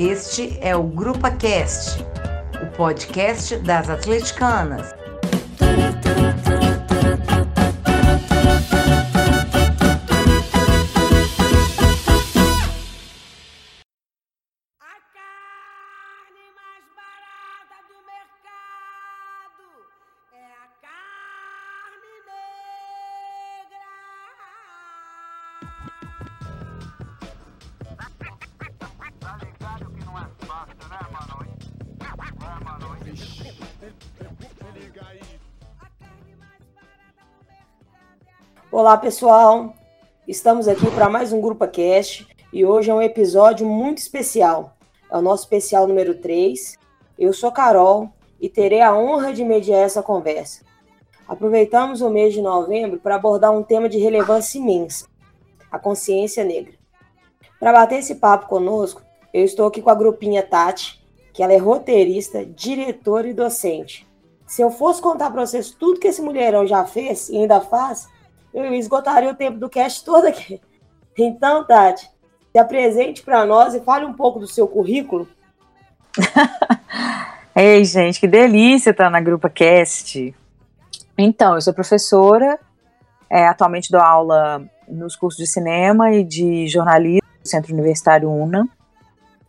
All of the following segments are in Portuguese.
Este é o Grupa Cast, o podcast das atleticanas. Olá pessoal, estamos aqui para mais um Grupo Cast e hoje é um episódio muito especial. É o nosso especial número 3. Eu sou Carol e terei a honra de mediar essa conversa. Aproveitamos o mês de novembro para abordar um tema de relevância imensa: a consciência negra. Para bater esse papo conosco, eu estou aqui com a grupinha Tati, que ela é roteirista, diretora e docente. Se eu fosse contar para vocês tudo que esse mulherão já fez e ainda faz, eu esgotaria o tempo do cast todo aqui. Então, Tati, se apresente para nós e fale um pouco do seu currículo. Ei, gente, que delícia estar na Grupa Cast. Então, eu sou professora, é, atualmente dou aula nos cursos de cinema e de jornalismo no Centro Universitário UNA,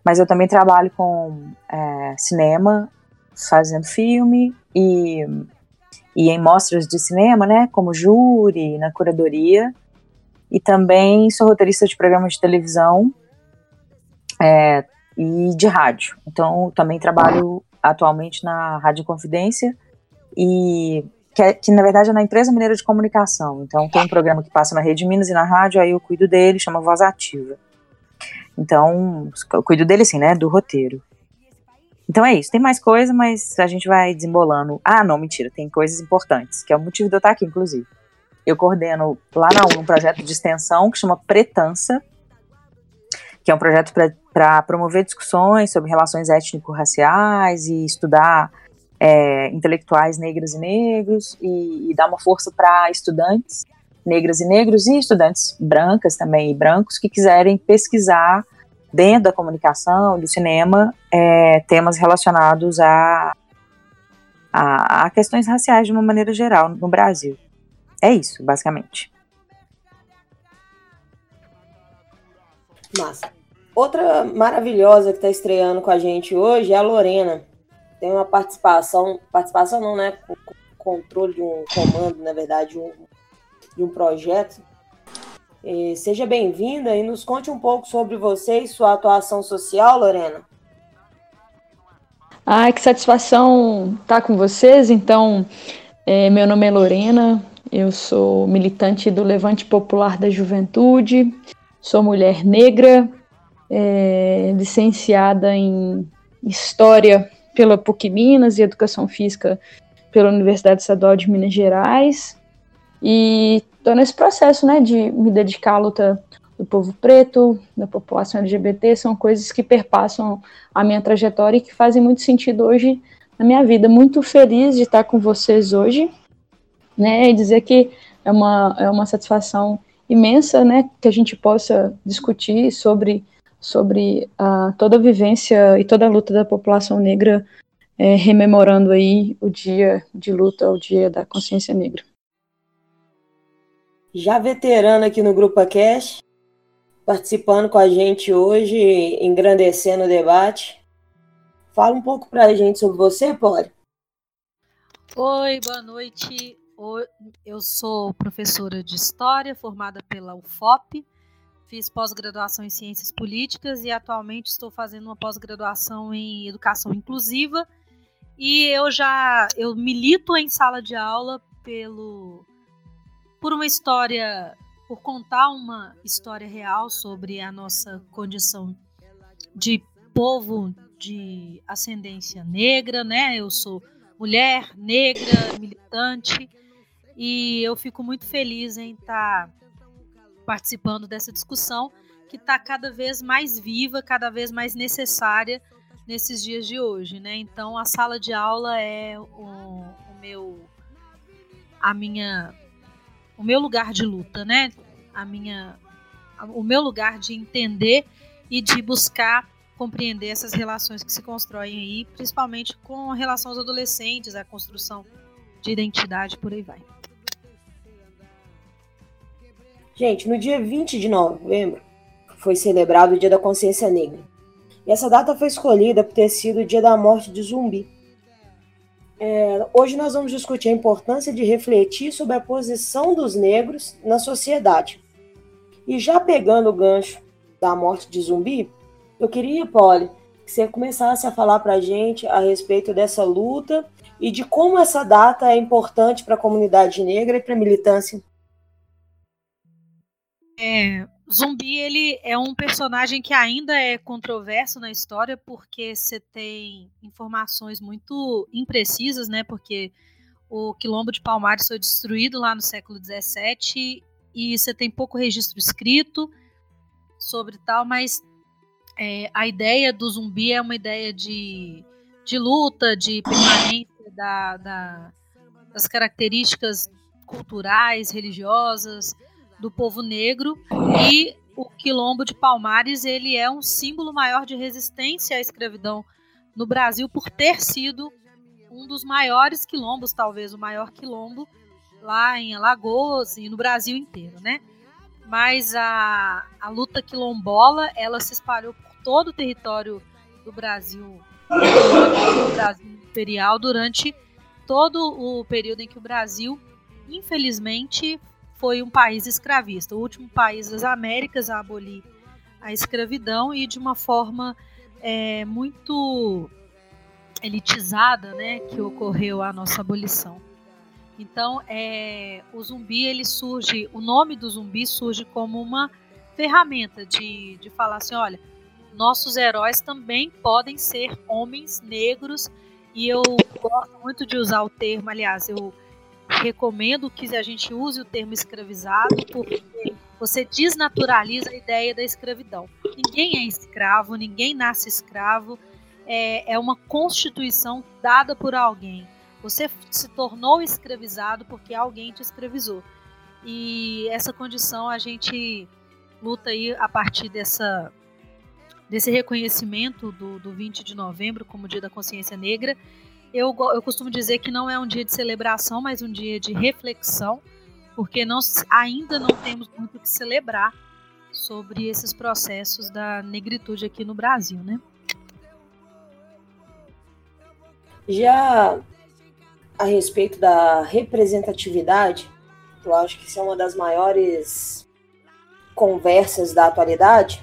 mas eu também trabalho com é, cinema, fazendo filme e e em mostras de cinema, né, como júri, na curadoria, e também sou roteirista de programas de televisão é, e de rádio. Então, também trabalho atualmente na Rádio Confidência e que, é, que, na verdade é na empresa mineira de comunicação. Então tem um programa que passa na Rede Minas e na rádio, aí eu cuido dele, chama Voz Ativa. Então, eu cuido dele assim, né, do roteiro. Então é isso, tem mais coisa, mas a gente vai desembolando. Ah, não, mentira, tem coisas importantes, que é o motivo de eu estar aqui, inclusive. Eu coordeno lá na um projeto de extensão que chama Pretança, que é um projeto para promover discussões sobre relações étnico-raciais e estudar é, intelectuais negras e negros e, e dar uma força para estudantes negras e negros e estudantes brancas também e brancos que quiserem pesquisar dentro da comunicação, do cinema, é, temas relacionados a, a, a, questões raciais de uma maneira geral no Brasil. É isso, basicamente. Massa. Outra maravilhosa que está estreando com a gente hoje é a Lorena. Tem uma participação, participação não, né? Controle de um comando, na verdade, um, de um projeto e seja bem-vinda e nos conte um pouco sobre você e sua atuação social, Lorena. Ah, que satisfação estar com vocês. Então, é, meu nome é Lorena, eu sou militante do Levante Popular da Juventude, sou mulher negra, é, licenciada em História pela PUC Minas e Educação Física pela Universidade Estadual de Minas Gerais. E estou nesse processo, né, de me dedicar à luta do povo preto, da população LGBT, são coisas que perpassam a minha trajetória e que fazem muito sentido hoje na minha vida. Muito feliz de estar com vocês hoje, né, e dizer que é uma, é uma satisfação imensa, né, que a gente possa discutir sobre, sobre uh, toda a vivência e toda a luta da população negra, é, rememorando aí o dia de luta, o dia da consciência negra já veterana aqui no Grupo Cash, participando com a gente hoje, engrandecendo o debate. Fala um pouco para a gente sobre você, Pori. Oi, boa noite. Eu sou professora de História, formada pela UFOP. Fiz pós-graduação em Ciências Políticas e atualmente estou fazendo uma pós-graduação em Educação Inclusiva. E eu já eu milito em sala de aula pelo por uma história, por contar uma história real sobre a nossa condição de povo de ascendência negra, né? Eu sou mulher negra, militante, e eu fico muito feliz em estar tá participando dessa discussão que está cada vez mais viva, cada vez mais necessária nesses dias de hoje, né? Então a sala de aula é o, o meu a minha o meu lugar de luta, né? A minha, o meu lugar de entender e de buscar compreender essas relações que se constroem aí, principalmente com relação aos adolescentes, a construção de identidade, por aí vai. Gente, no dia 20 de novembro foi celebrado o Dia da Consciência Negra. E essa data foi escolhida por ter sido o dia da morte de Zumbi. É, hoje nós vamos discutir a importância de refletir sobre a posição dos negros na sociedade. E já pegando o gancho da morte de Zumbi, eu queria, Polly, que você começasse a falar para a gente a respeito dessa luta e de como essa data é importante para a comunidade negra e para a militância. É, Zumbi ele é um personagem que ainda é controverso na história porque você tem informações muito imprecisas, né? Porque o quilombo de Palmares foi destruído lá no século XVII e você tem pouco registro escrito sobre tal, mas é, a ideia do zumbi é uma ideia de, de luta, de permanência da, da, das características culturais, religiosas do povo negro e o quilombo de Palmares ele é um símbolo maior de resistência à escravidão no Brasil por ter sido um dos maiores quilombos, talvez o maior quilombo lá em Alagoas e no Brasil inteiro, né? Mas a, a luta quilombola ela se espalhou por todo o território do Brasil, do Brasil imperial durante todo o período em que o Brasil, infelizmente, foi um país escravista, o último país das Américas a abolir a escravidão e de uma forma é, muito elitizada, né, que ocorreu a nossa abolição. Então, é, o zumbi ele surge, o nome do zumbi surge como uma ferramenta de, de falar assim, olha, nossos heróis também podem ser homens negros e eu gosto muito de usar o termo, aliás, eu recomendo que a gente use o termo escravizado, porque você desnaturaliza a ideia da escravidão. Ninguém é escravo, ninguém nasce escravo, é, é uma constituição dada por alguém. Você se tornou escravizado porque alguém te escravizou. E essa condição a gente luta aí a partir dessa, desse reconhecimento do, do 20 de novembro como Dia da Consciência Negra eu, eu costumo dizer que não é um dia de celebração, mas um dia de reflexão, porque não, ainda não temos muito o que celebrar sobre esses processos da negritude aqui no Brasil, né? Já a respeito da representatividade, eu acho que isso é uma das maiores conversas da atualidade.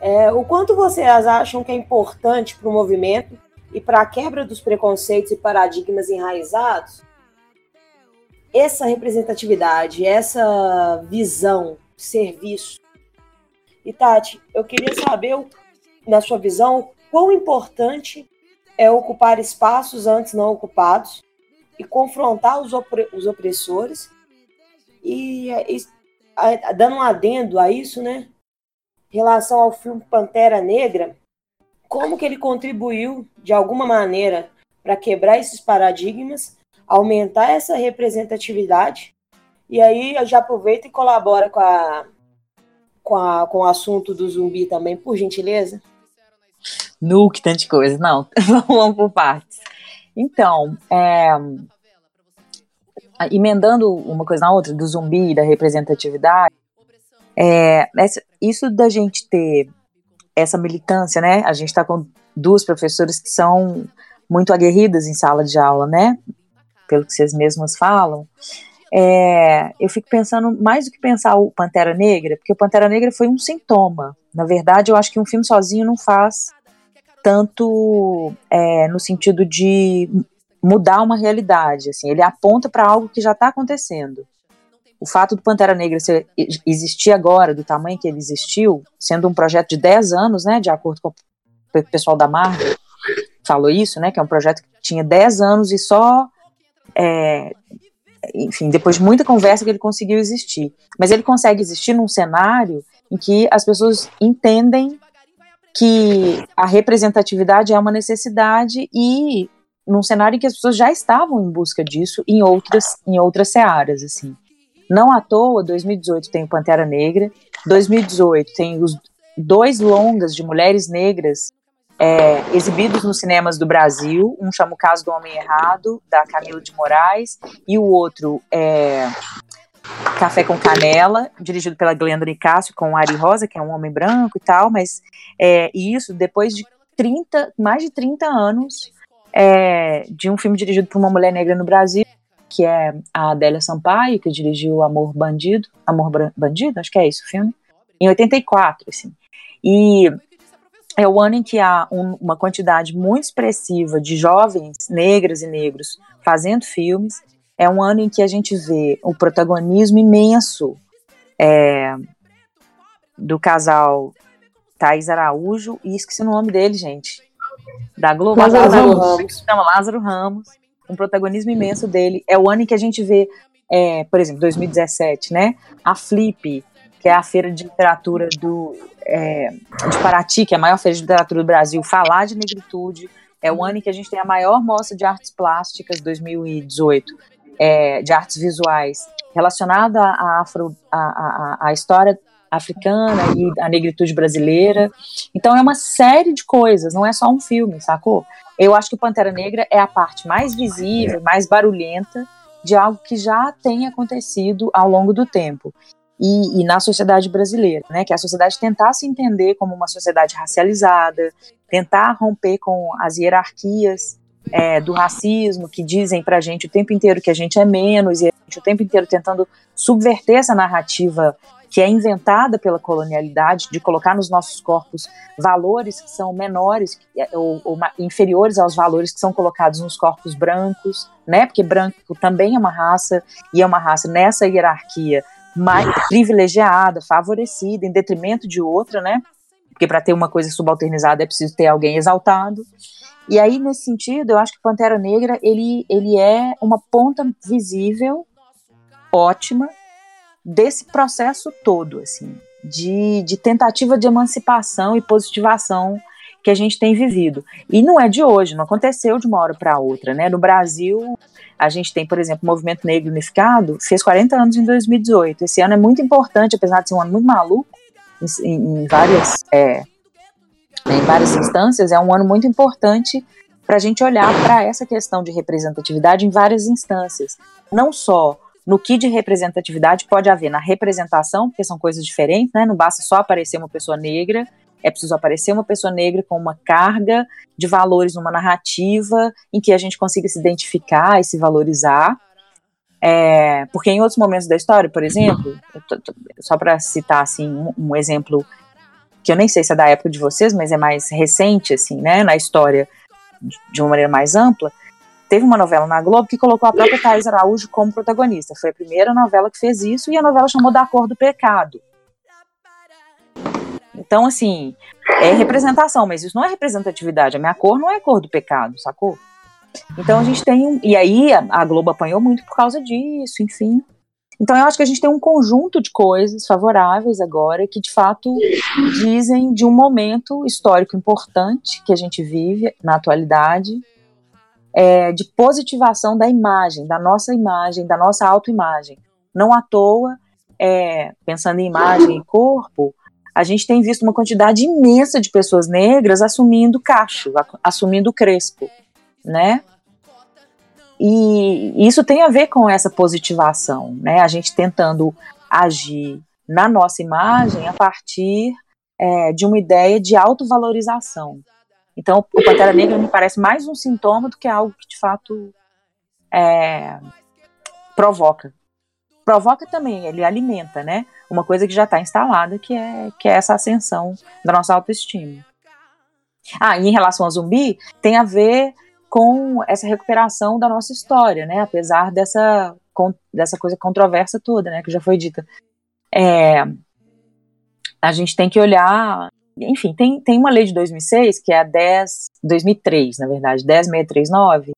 É, o quanto vocês acham que é importante para o movimento e para a quebra dos preconceitos e paradigmas enraizados, essa representatividade, essa visão, serviço. E Tati, eu queria saber, na sua visão, quão importante é ocupar espaços antes não ocupados e confrontar os, opre os opressores. E, e a, dando um adendo a isso, né? Em relação ao filme Pantera Negra, como que ele contribuiu de alguma maneira para quebrar esses paradigmas, aumentar essa representatividade. E aí eu já aproveito e colabora com, a, com, a, com o assunto do zumbi também, por gentileza. Nu, que tanta coisa. Não, vamos por partes. Então, é, emendando uma coisa na outra, do zumbi, da representatividade, é, essa, isso da gente ter essa militância, né? A gente está com duas professoras que são muito aguerridas em sala de aula, né? Pelo que vocês mesmas falam. É, eu fico pensando mais do que pensar o Pantera Negra, porque o Pantera Negra foi um sintoma. Na verdade, eu acho que um filme sozinho não faz tanto é, no sentido de mudar uma realidade. Assim, ele aponta para algo que já está acontecendo o fato do Pantera Negra ser, existir agora, do tamanho que ele existiu, sendo um projeto de 10 anos, né, de acordo com o pessoal da Marvel, falou isso, né, que é um projeto que tinha 10 anos e só, é, enfim, depois de muita conversa que ele conseguiu existir. Mas ele consegue existir num cenário em que as pessoas entendem que a representatividade é uma necessidade e num cenário em que as pessoas já estavam em busca disso em outras, em outras searas, assim. Não à toa, 2018 tem o Pantera Negra, 2018 tem os, dois longas de mulheres negras é, exibidos nos cinemas do Brasil. Um chama O Caso do Homem Errado, da Camila de Moraes, e o outro é Café com Canela, dirigido pela Glenda Nicásio, com Ari Rosa, que é um homem branco e tal, mas é, isso depois de 30, mais de 30 anos é, de um filme dirigido por uma mulher negra no Brasil, que é a Adélia Sampaio, que dirigiu Amor Bandido, Amor Bandido, acho que é isso o filme, em 84, assim. E é o ano em que há um, uma quantidade muito expressiva de jovens negras e negros fazendo filmes. É um ano em que a gente vê um protagonismo imenso é, do casal Thais Araújo e esqueci o nome dele, gente. Da Globo. Lázaro, Lázaro Ramos. Chama Lázaro Ramos. Um protagonismo imenso dele. É o ano em que a gente vê, é, por exemplo, 2017, né? A Flip, que é a feira de literatura do, é, de Paraty, que é a maior feira de literatura do Brasil, falar de negritude. É o ano em que a gente tem a maior mostra de artes plásticas, 2018, é, de artes visuais, relacionada à afro, a história africana e a negritude brasileira. Então é uma série de coisas, não é só um filme, sacou? Eu acho que Pantera Negra é a parte mais visível, mais barulhenta de algo que já tem acontecido ao longo do tempo. E, e, na sociedade brasileira, né, que é a sociedade tentar se entender como uma sociedade racializada, tentar romper com as hierarquias é, do racismo que dizem para a gente o tempo inteiro que a gente é menos e a gente o tempo inteiro tentando subverter essa narrativa que é inventada pela colonialidade de colocar nos nossos corpos valores que são menores é, ou, ou inferiores aos valores que são colocados nos corpos brancos, né? Porque branco também é uma raça e é uma raça nessa hierarquia mais privilegiada, favorecida, em detrimento de outra, né? Porque para ter uma coisa subalternizada é preciso ter alguém exaltado. E aí, nesse sentido, eu acho que Pantera Negra, ele, ele é uma ponta visível, ótima, desse processo todo, assim, de, de tentativa de emancipação e positivação que a gente tem vivido. E não é de hoje, não aconteceu de uma hora para outra, né? No Brasil, a gente tem, por exemplo, o Movimento Negro Unificado, fez 40 anos em 2018. Esse ano é muito importante, apesar de ser um ano muito maluco, em, em várias, é, em várias instâncias, é um ano muito importante para a gente olhar para essa questão de representatividade em várias instâncias. Não só no que de representatividade pode haver na representação, porque são coisas diferentes, né? Não basta só aparecer uma pessoa negra é preciso aparecer uma pessoa negra com uma carga de valores numa narrativa em que a gente consiga se identificar e se valorizar. É, porque em outros momentos da história, por exemplo, só para citar assim um, um, exemplo que eu nem sei se é da época de vocês, mas é mais recente assim, né, na história de uma maneira mais ampla, teve uma novela na Globo que colocou a própria Thais Araújo como protagonista. Foi a primeira novela que fez isso e a novela chamou Da Cor do Pecado. Então, assim, é representação, mas isso não é representatividade. A minha cor não é a cor do pecado, sacou? Então a gente tem um. E aí a Globo apanhou muito por causa disso, enfim. Então eu acho que a gente tem um conjunto de coisas favoráveis agora que de fato dizem de um momento histórico importante que a gente vive na atualidade, é, de positivação da imagem, da nossa imagem, da nossa autoimagem. Não à toa, é, pensando em imagem e corpo, a gente tem visto uma quantidade imensa de pessoas negras assumindo cacho, assumindo crespo, né? E isso tem a ver com essa positivação, né? A gente tentando agir na nossa imagem a partir é, de uma ideia de autovalorização. Então, o Pantera Negra me parece mais um sintoma do que algo que de fato é, provoca provoca também, ele alimenta, né? Uma coisa que já está instalada, que é, que é essa ascensão da nossa autoestima. Ah, e em relação ao zumbi, tem a ver com essa recuperação da nossa história, né? Apesar dessa, dessa coisa controversa toda, né? Que já foi dita. É, a gente tem que olhar. Enfim, tem, tem uma lei de 2006, que é a 10. 2003, na verdade, 10639,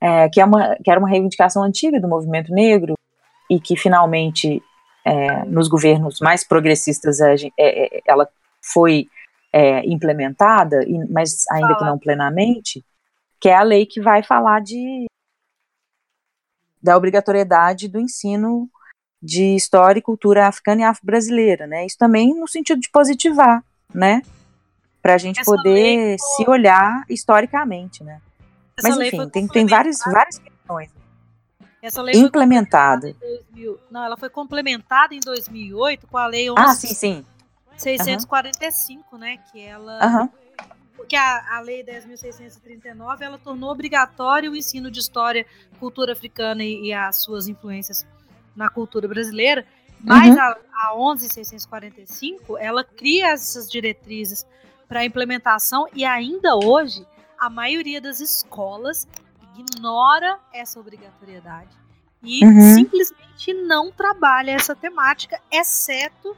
é, que, é uma, que era uma reivindicação antiga do movimento negro, e que finalmente é, nos governos mais progressistas é, é, ela foi é, implementada, mas ainda que não plenamente, que é a lei que vai falar de da obrigatoriedade do ensino de história e cultura africana e afro-brasileira, né? Isso também no sentido de positivar, né? Para a gente Essa poder lei se olhar historicamente, né? Essa Mas enfim, tem, tem várias, várias questões. Essa lei foi Implementada. complementada em 2000 Não, ela foi complementada em 2008 com a lei Ah, sim, sim. 11.645, né? Que ela. Aham. Porque a, a lei 10.639 ela tornou obrigatório o ensino de história, cultura africana e, e as suas influências na cultura brasileira. Mas Uhum. a, a 11.645 ela cria essas diretrizes para implementação e ainda hoje a maioria das escolas ignora essa obrigatoriedade e Uhum. simplesmente não trabalha essa temática, exceto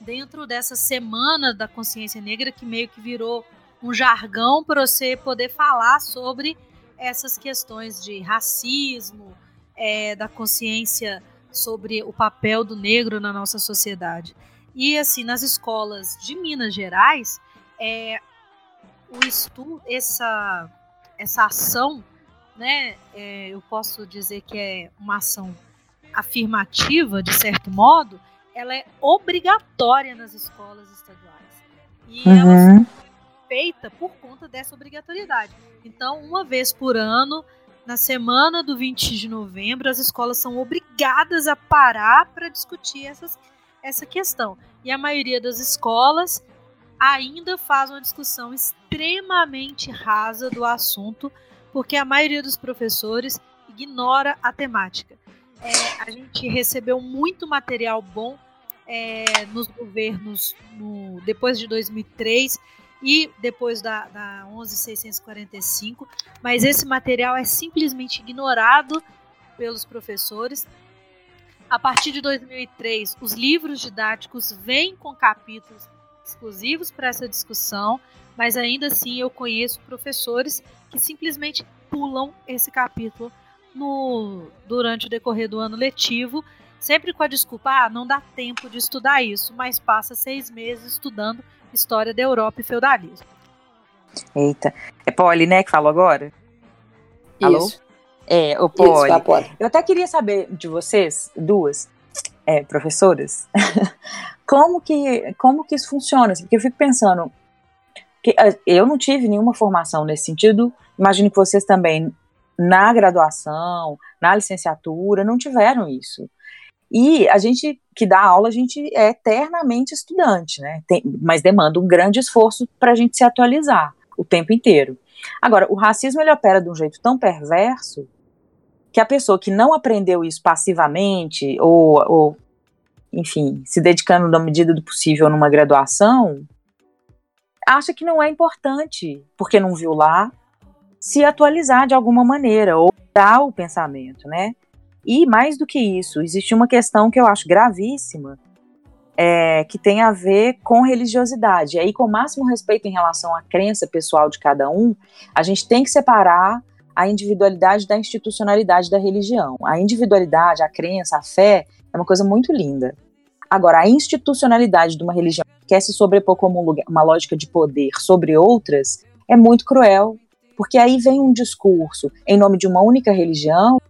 dentro dessa semana da consciência negra que meio que virou um jargão para você poder falar sobre essas questões de racismo, é, da consciência sobre o papel do negro na nossa sociedade. E assim, nas escolas de Minas Gerais, é, o estudo, essa, essa ação, né, é, eu posso dizer que é uma ação afirmativa, de certo modo, ela é obrigatória nas escolas estaduais. E ela Uhum. feita por conta dessa obrigatoriedade. Então, uma vez por ano, na semana do 20 de novembro, as escolas são obrigadas a parar para discutir essas, essa questão. E a maioria das escolas ainda faz uma discussão extremamente rasa do assunto, porque a maioria dos professores ignora a temática. É, a gente recebeu muito material bom é, nos governos no- depois de 2003 e depois da, da 11.645, mas esse material é simplesmente ignorado pelos professores. A partir de 2003, os livros didáticos vêm com capítulos exclusivos para essa discussão, mas ainda assim eu conheço professores que simplesmente pulam esse capítulo no, durante o decorrer do ano letivo, sempre com a desculpa, ah, não dá tempo de estudar isso, mas passa seis meses estudando história da Europa e feudalismo. Eita. É Polly, né, que falou agora? Alô? Isso, É, o Polly. Eu até queria saber de vocês, duas é, professoras, como que, como que isso funciona? assim, Porque eu fico pensando, que ah, eu não tive nenhuma formação nesse sentido, imagino que vocês também, na graduação, na licenciatura, não tiveram isso. E a gente que dá aula, a gente é eternamente estudante, né? Tem- mas demanda um grande esforço para a gente se atualizar o tempo inteiro. Agora, o racismo ele opera de um jeito tão perverso que a pessoa que não aprendeu isso passivamente ou, ou, enfim, se dedicando na medida do possível numa graduação, acha que não é importante, porque não viu lá, se atualizar de alguma maneira ou dar o pensamento, né? E mais do que isso, existe uma questão que eu acho gravíssima, é, que tem a ver com religiosidade. E aí, com o máximo respeito em relação à crença pessoal de cada um, a gente tem que separar a individualidade da institucionalidade da religião. A individualidade, a crença, a fé é uma coisa muito linda. Agora, a institucionalidade de uma religião que quer se sobrepor como um uma lógica de poder sobre outras é muito cruel, porque aí vem um discurso em nome de uma única religião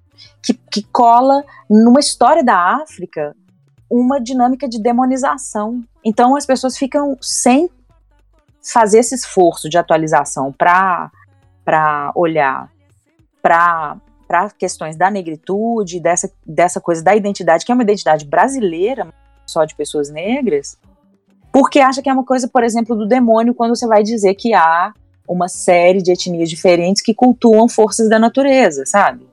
que, que cola numa história da África uma dinâmica de demonização. Então as pessoas ficam sem fazer esse esforço de atualização para olhar para questões da negritude, dessa, dessa coisa da identidade, que é uma identidade brasileira, só de pessoas negras, porque acha que é uma coisa, por exemplo, do demônio, quando você vai dizer que há uma série de etnias diferentes que cultuam forças da natureza, sabe?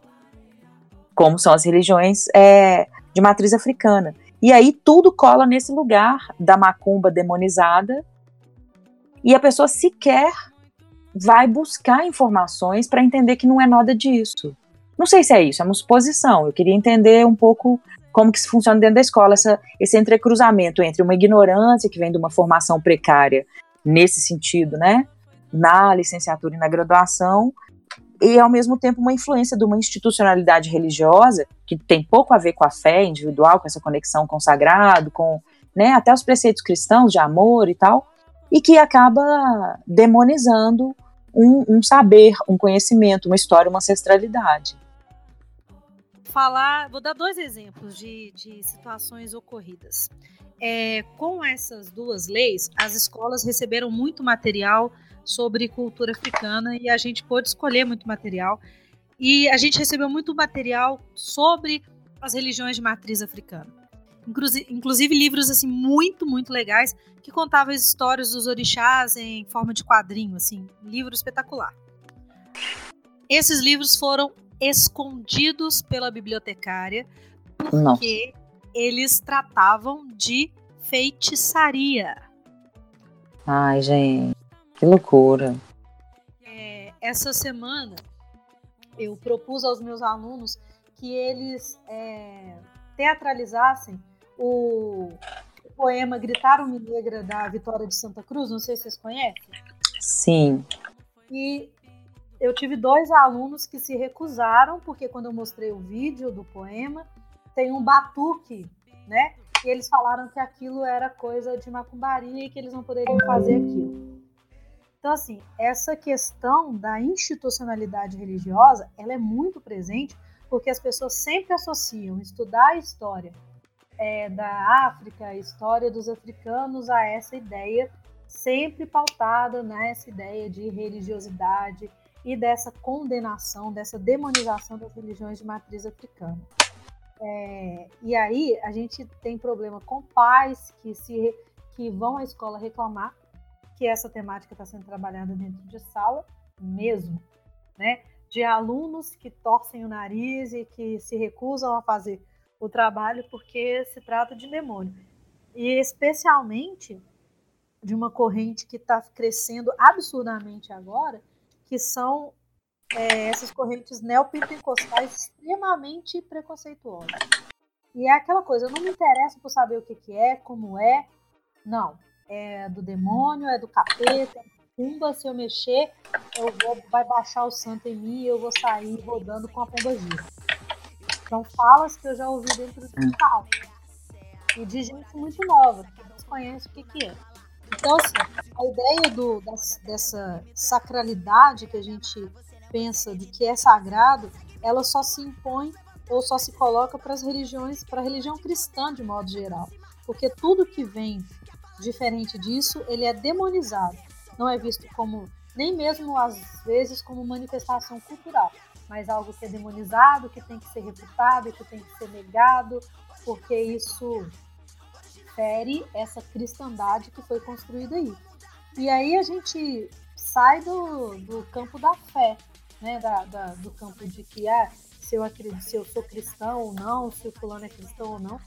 Como são as religiões é, de matriz africana. E aí tudo cola nesse lugar da macumba demonizada e a pessoa sequer vai buscar informações para entender que não é nada disso. Não sei se é isso, é uma suposição. Eu queria entender um pouco como que isso funciona dentro da escola, essa, esse entrecruzamento entre uma ignorância que vem de uma formação precária nesse sentido, né, na licenciatura e na graduação, e ao mesmo tempo uma influência de uma institucionalidade religiosa que tem pouco a ver com a fé individual, com essa conexão com o sagrado, com né, até os preceitos cristãos de amor e tal, e que acaba demonizando um, um saber, um conhecimento, uma história, uma ancestralidade. Falar, vou dar dois exemplos de, de situações ocorridas. é, com essas duas leis, as escolas receberam muito material sobre cultura africana e a gente pôde escolher muito material. E a gente recebeu muito material sobre as religiões de matriz africana. Inclusive, livros assim muito, muito legais que contavam as histórias dos orixás em forma de quadrinho, assim, livro espetacular. Esses livros foram escondidos pela bibliotecária porque Nossa. eles tratavam de feitiçaria. Ai, gente, que loucura. É, essa semana eu propus aos meus alunos que eles é, teatralizassem o, o poema Gritaram-me Negra da Vitória de Santa Cruz, não sei se vocês conhecem. Sim. E eu tive dois alunos que se recusaram, porque quando eu mostrei o vídeo do poema, tem um batuque, né? E eles falaram que aquilo era coisa de macumbaria e que eles não poderiam fazer aquilo. Então, assim, essa questão da institucionalidade religiosa, ela é muito presente porque as pessoas sempre associam estudar a história é, da África, a história dos africanos, a essa ideia sempre pautada nessa ideia de religiosidade e dessa condenação, dessa demonização das religiões de matriz africana. É, e aí a gente tem problema com pais que se que vão à escola reclamar que essa temática está sendo trabalhada dentro de sala mesmo, né? De alunos que torcem o nariz e que se recusam a fazer o trabalho porque se trata de demônio. E especialmente de uma corrente que está crescendo absurdamente agora, que são é, essas correntes neopentecostais extremamente preconceituosas. E é aquela coisa, eu não me interesso por saber o que, que é, como é. Não. É do demônio, é do capeta, é pumba, se eu mexer, eu vou, vai baixar o santo em mim e eu vou sair rodando com a pomba gira. São falas que eu já ouvi dentro do carro. E de gente muito nova, que desconhece o que, que é. Então, assim, a ideia do, dessa sacralidade que a gente pensa de que é sagrado, ela só se impõe ou só se coloca para as religiões, para a religião cristã de modo geral. Porque tudo que vem diferente disso, ele é demonizado. Não é visto como, nem mesmo às vezes, como manifestação cultural, mas algo que é demonizado, que tem que ser refutado, que tem que ser negado, porque isso fere essa cristandade que foi construída aí. E aí a gente sai do, do campo da fé, né, da, da, do campo de que ah, se eu acredito, se eu sou cristão ou não, se o fulano é cristão ou não,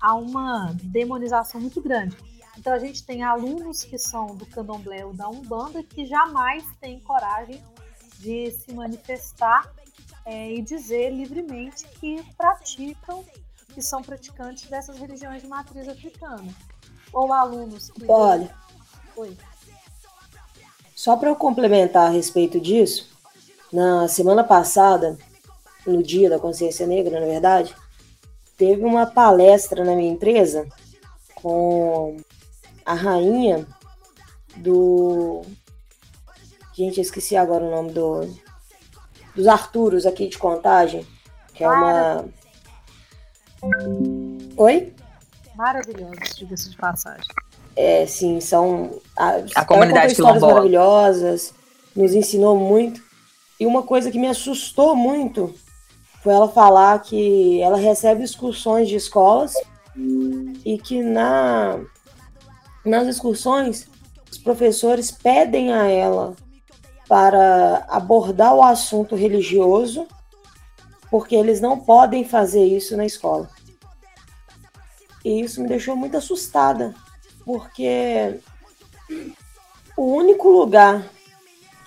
há uma demonização muito grande. Então a gente tem alunos que são do candomblé ou da umbanda que jamais têm coragem de se manifestar é, e dizer livremente que praticam, que são praticantes dessas religiões de matriz africana. Ou alunos que. Olha. Oi. Só para eu complementar a respeito disso, na semana passada, no Dia da Consciência Negra, na verdade, teve uma palestra na minha empresa com a rainha do. Gente, eu esqueci agora o nome do. Dos Arturos aqui de contagem, que é uma. Oi? Maravilhosos, diga-se de passagem. É, sim, são. A, a comunidade histórias maravilhosas, nos ensinou muito. E uma coisa que me assustou muito foi ela falar que ela recebe excursões de escolas e que na nas excursões os professores pedem a ela para abordar o assunto religioso, porque eles não podem fazer isso na escola. E isso me deixou muito assustada, porque o único lugar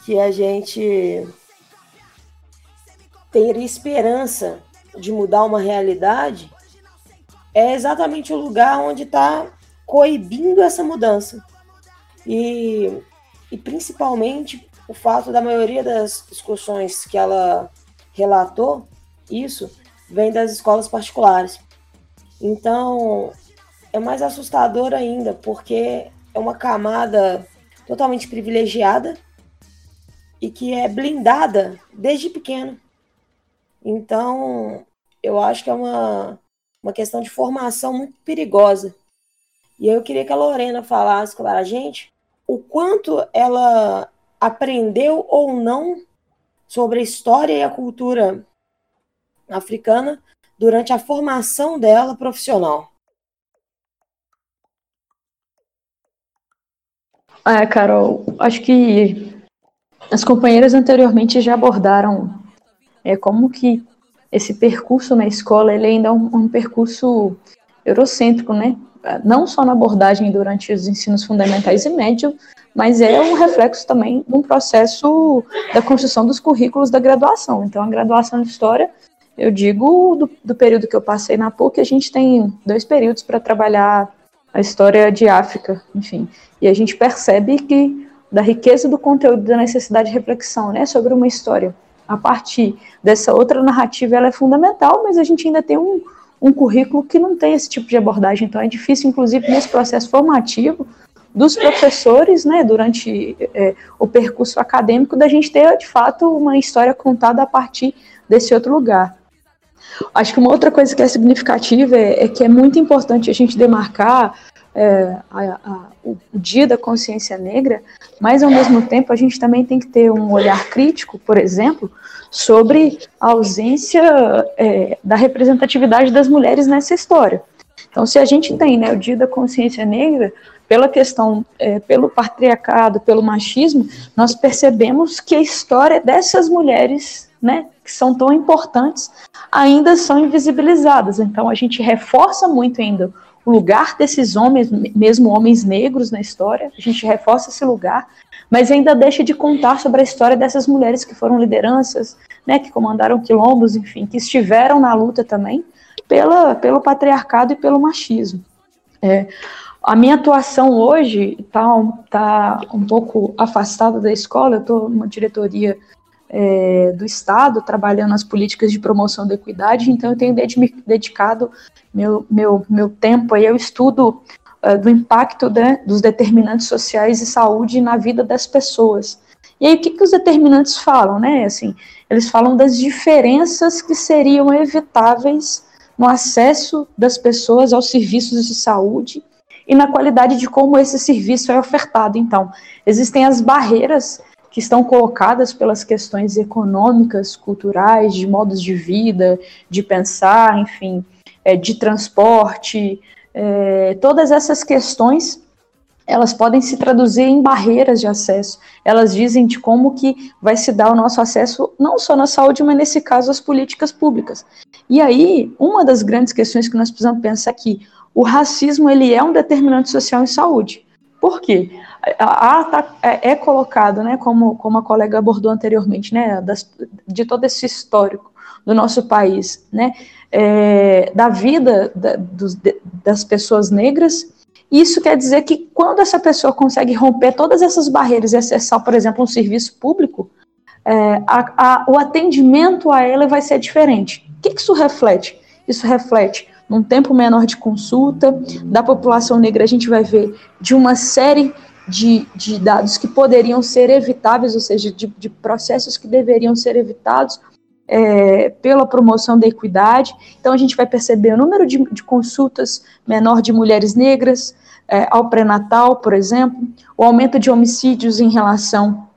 que a gente ter esperança de mudar uma realidade, é exatamente o lugar onde está coibindo essa mudança. E, e principalmente o fato da maioria das discussões que ela relatou, isso vem das escolas particulares. Então, é mais assustador ainda, porque é uma camada totalmente privilegiada e que é blindada desde pequeno. Então, eu acho que é uma, uma questão de formação muito perigosa. E eu queria que a Lorena falasse para a gente o quanto ela aprendeu ou não sobre a história e a cultura africana durante a formação dela profissional. É, Carol, acho que as companheiras anteriormente já abordaram é, como que esse percurso na escola ele ainda é um, um percurso eurocêntrico, né? Não só na abordagem durante os ensinos fundamentais e médios, mas é um reflexo também de um processo da construção dos currículos da graduação. Então, a graduação de História, eu digo do, do período que eu passei na PUC, a gente tem dois períodos para trabalhar a história de África, enfim. E a gente percebe que da riqueza do conteúdo, da necessidade de reflexão, né, sobre uma história, a partir dessa outra narrativa, ela é fundamental, mas a gente ainda tem um, um currículo que não tem esse tipo de abordagem, então é difícil, inclusive, nesse processo formativo dos professores, né, durante é, o percurso acadêmico, da gente ter, de fato, uma história contada a partir desse outro lugar. Acho que uma outra coisa que é significativa é, é que é muito importante a gente demarcar é, a, a, o, o Dia da Consciência Negra, mas ao mesmo tempo a gente também tem que ter um olhar crítico, por exemplo, sobre a ausência é, da representatividade das mulheres nessa história. Então, se a gente tem né, o Dia da Consciência Negra, pela questão, é, pelo patriarcado, pelo machismo, nós percebemos que a história dessas mulheres, né, que são tão importantes, ainda são invisibilizadas. Então, a gente reforça muito ainda o lugar desses homens, mesmo homens negros na história, a gente reforça esse lugar, mas ainda deixa de contar sobre a história dessas mulheres que foram lideranças, né, que comandaram quilombos, enfim, que estiveram na luta também pela, pelo patriarcado e pelo machismo. É, a minha atuação hoje está tá um pouco afastada da escola, eu estou numa diretoria é, do Estado, trabalhando nas políticas de promoção da equidade, então eu tenho dedicado meu, meu, meu tempo aí. Ao estudo uh, do impacto né, dos determinantes sociais e saúde na vida das pessoas. E aí, o que, que os determinantes falam, né? Assim, eles falam das diferenças que seriam evitáveis no acesso das pessoas aos serviços de saúde e na qualidade de como esse serviço é ofertado. Então, existem as barreiras que estão colocadas pelas questões econômicas, culturais, de modos de vida, de pensar, enfim, é, de transporte, é, todas essas questões elas podem se traduzir em barreiras de acesso. Elas dizem de como que vai se dar o nosso acesso não só na saúde, mas nesse caso às políticas públicas. E aí, uma das grandes questões que nós precisamos pensar aqui, o racismo ele é um determinante social em saúde. Por quê? A, tá, é, é, colocado, né, como, como a colega abordou anteriormente, né, das, de todo esse histórico do nosso país, né, é, da vida da, dos, das pessoas negras. Isso quer dizer que quando essa pessoa consegue romper todas essas barreiras e acessar, por exemplo, um serviço público, é, a, a, o atendimento a ela vai ser diferente. O que, que isso reflete? Isso reflete num tempo menor de consulta. Da população negra, a gente vai ver de uma série de, de dados que poderiam ser evitáveis, ou seja, de, de processos que deveriam ser evitados é, pela promoção da equidade. Então, a gente vai perceber o número de, de consultas menor de mulheres negras é, ao pré-natal, por exemplo, o aumento de homicídios em relação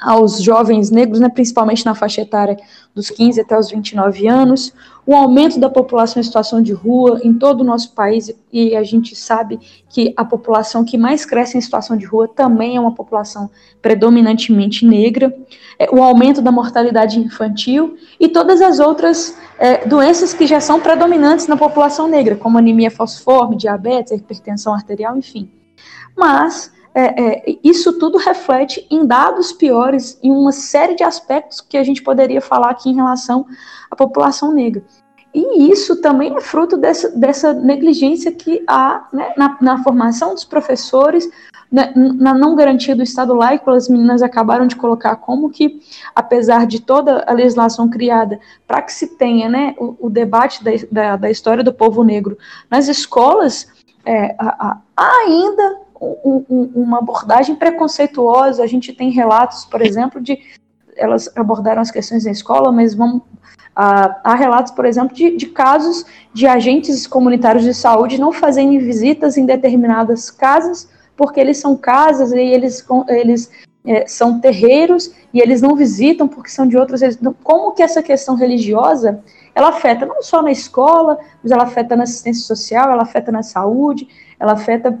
aos jovens negros, né, principalmente na faixa etária dos 15 até os 29 anos, o aumento da população em situação de rua em todo o nosso país, e a gente sabe que a população que mais cresce em situação de rua também é uma população predominantemente negra, é, o aumento da mortalidade infantil e todas as outras é, doenças que já são predominantes na população negra, como anemia falciforme, diabetes, hipertensão arterial, enfim. Mas é, é, isso tudo reflete em dados piores, em uma série de aspectos que a gente poderia falar aqui em relação à população negra. E isso também é fruto dessa, dessa negligência que há né, na, na, formação dos professores, na, né, na, não garantia do Estado laico, as meninas acabaram de colocar como que, apesar de toda a legislação criada para que se tenha né, o, o debate da, da, da, história do povo negro nas escolas, é, há ainda um, uma abordagem preconceituosa. A gente tem relatos, por exemplo, de elas abordaram as questões na escola, mas vão há relatos, por exemplo, de, de, casos de agentes comunitários de saúde não fazerem visitas em determinadas casas, porque eles são casas e eles, eles é, são terreiros e eles não visitam porque são de outros. Como que essa questão religiosa ela afeta não só na escola, mas ela afeta na assistência social, ela afeta na saúde, ela afeta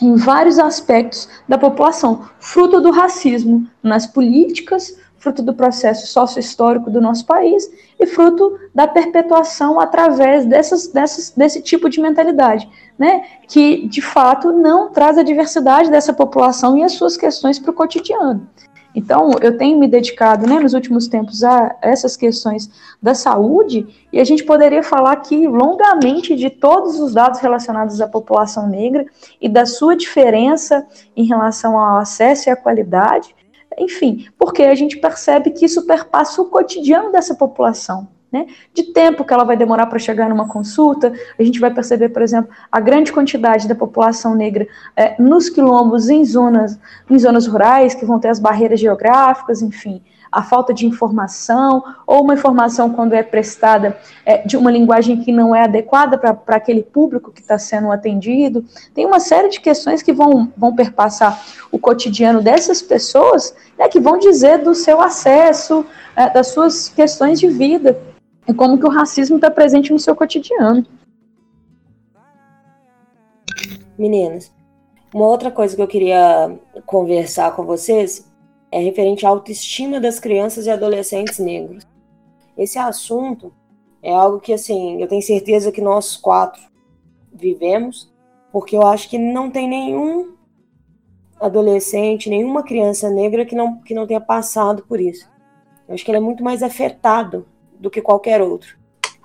em vários aspectos da população, fruto do racismo nas políticas, fruto do processo sócio-histórico do nosso país e fruto da perpetuação através dessas, dessas, desse tipo de mentalidade, né, que de fato não traz a diversidade dessa população e as suas questões para o cotidiano. Então, eu tenho me dedicado né, nos últimos tempos a essas questões da saúde, e a gente poderia falar aqui longamente de todos os dados relacionados à população negra e da sua diferença em relação ao acesso e à qualidade, enfim, porque a gente percebe que isso perpassa o cotidiano dessa população. Né? De tempo que ela vai demorar para chegar numa consulta, a gente vai perceber, por exemplo, a grande quantidade da população negra é, nos quilombos, em zonas, em zonas rurais, que vão ter as barreiras geográficas, enfim, a falta de informação, ou uma informação quando é prestada é, de uma linguagem que não é adequada para aquele público que está sendo atendido. Tem uma série de questões que vão, vão perpassar o cotidiano dessas pessoas, né, que vão dizer do seu acesso, é, das suas questões de vida e como que o racismo está presente no seu cotidiano. Meninas, uma outra coisa que eu queria conversar com vocês é referente à autoestima das crianças e adolescentes negros. Esse assunto é algo que, assim, eu tenho certeza que nós quatro vivemos, porque eu acho que não tem nenhum adolescente, nenhuma criança negra que não, que não tenha passado por isso. Eu acho que ele é muito mais afetado do que qualquer outro.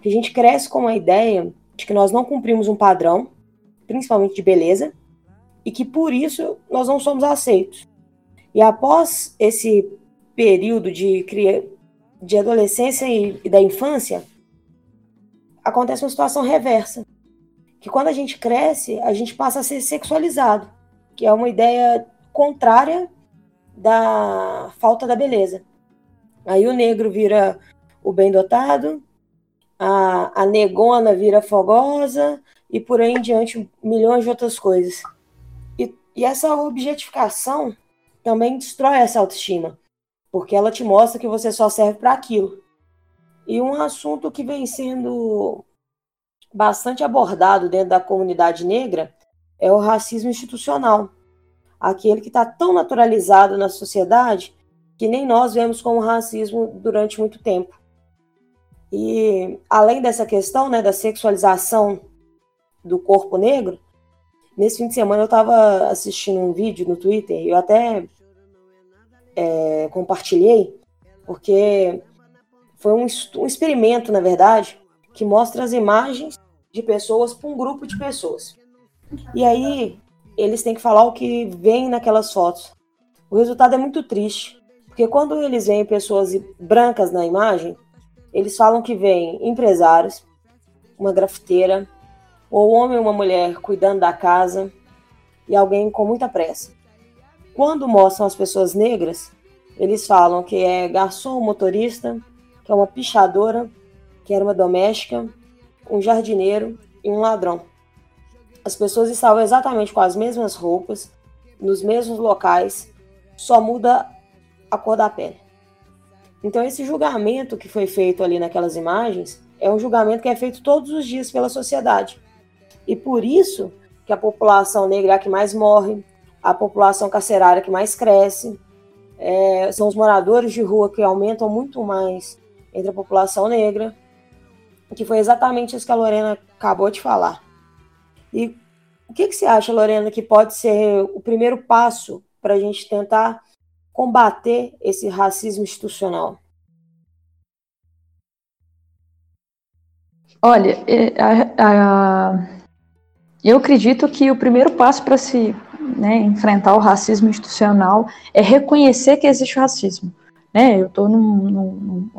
A gente cresce com a ideia de que nós não cumprimos um padrão, principalmente de beleza, e que por isso nós não somos aceitos. E após esse período de, de adolescência e, e da infância, acontece uma situação reversa. Que quando a gente cresce, a gente passa a ser sexualizado, que é uma ideia contrária da falta da beleza. Aí o negro vira o bem dotado, a, a negona vira fogosa e por aí em diante milhões de outras coisas. E, e essa objetificação também destrói essa autoestima, porque ela te mostra que você só serve para aquilo. E um assunto que vem sendo bastante abordado dentro da comunidade negra é o racismo institucional, aquele que está tão naturalizado na sociedade que nem nós vemos como racismo durante muito tempo. E além dessa questão né, da sexualização do corpo negro, nesse fim de semana eu estava assistindo um vídeo no Twitter, eu até é, compartilhei, porque foi um, um experimento, na verdade, que mostra as imagens de pessoas para um grupo de pessoas. E aí eles têm que falar o que vem naquelas fotos. O resultado é muito triste, porque quando eles veem pessoas brancas na imagem, eles falam que vem empresários, uma grafiteira, ou um homem ou uma mulher cuidando da casa e alguém com muita pressa. Quando mostram as pessoas negras, eles falam que é garçom motorista, que é uma pichadora, que era uma doméstica, um jardineiro e um ladrão. As pessoas estavam exatamente com as mesmas roupas, nos mesmos locais, só muda a cor da pele. Então, esse julgamento que foi feito ali naquelas imagens é um julgamento que é feito todos os dias pela sociedade. E por isso que a população negra é a que mais morre, a população carcerária que mais cresce, é, são os moradores de rua que aumentam muito mais entre a população negra, que foi exatamente isso que a Lorena acabou de falar. E o que, que você acha, Lorena, que pode ser o primeiro passo para a gente tentar combater esse racismo institucional? Olha, é, a, a, eu acredito que o primeiro passo para se né, enfrentar o racismo institucional é reconhecer que existe racismo. Né? Eu estou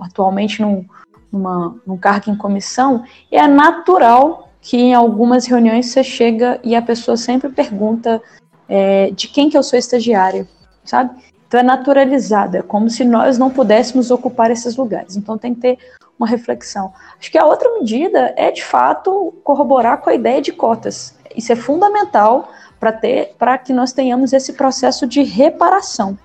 atualmente num, numa, num cargo em comissão e é natural que em algumas reuniões você chega e a pessoa sempre pergunta é, de quem que eu sou estagiária, sabe? Então é naturalizado, é como se nós não pudéssemos ocupar esses lugares. Então tem que ter uma reflexão. Acho que a outra medida é de fato corroborar com a ideia de cotas. Isso é fundamental para ter, para que nós tenhamos esse processo de reparação,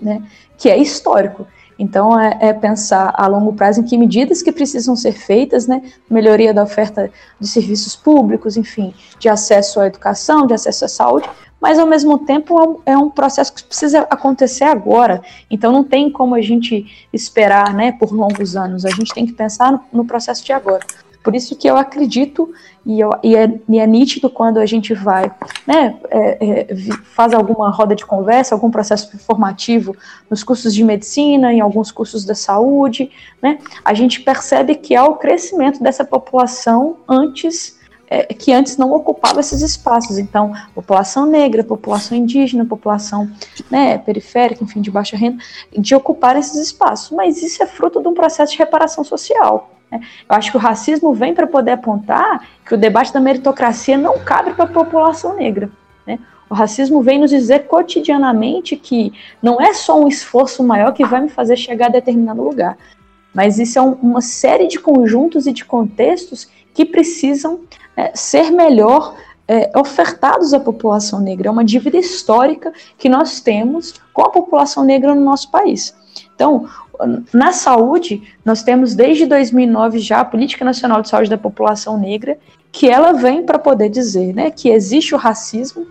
né? Que é histórico. Então, é, é, pensar a longo prazo em que medidas que precisam ser feitas, né? Melhoria da oferta de serviços públicos, enfim, de acesso à educação, de acesso à saúde, mas ao mesmo tempo é um é processo que precisa acontecer agora. Então, não tem como a gente esperar, né, por longos anos. A gente tem que pensar no, no processo de agora. Por isso que eu acredito, e, eu, e, é, e é nítido quando a gente vai, né, é, é, faz alguma roda de conversa, algum processo formativo nos cursos de medicina, em alguns cursos da saúde, né, a gente percebe que há o crescimento dessa população antes é, que antes não ocupava esses espaços. Então, população negra, população indígena, população né, periférica, enfim, de baixa renda, de ocupar esses espaços. Mas isso é fruto de um processo de reparação social. Né? Eu acho que o racismo vem para poder apontar que o debate da meritocracia não cabe para a população negra. Né? O racismo vem nos dizer cotidianamente que não é só um esforço maior que vai me fazer chegar a determinado lugar, mas isso é um, uma série de conjuntos e de contextos que precisam é, ser melhor é, ofertados à população negra. É uma dívida histórica que nós temos com a população negra no nosso país. Então, na saúde, nós temos desde 2009 já a Política Nacional de Saúde da População Negra, que ela vem para poder dizer né, que existe o racismo,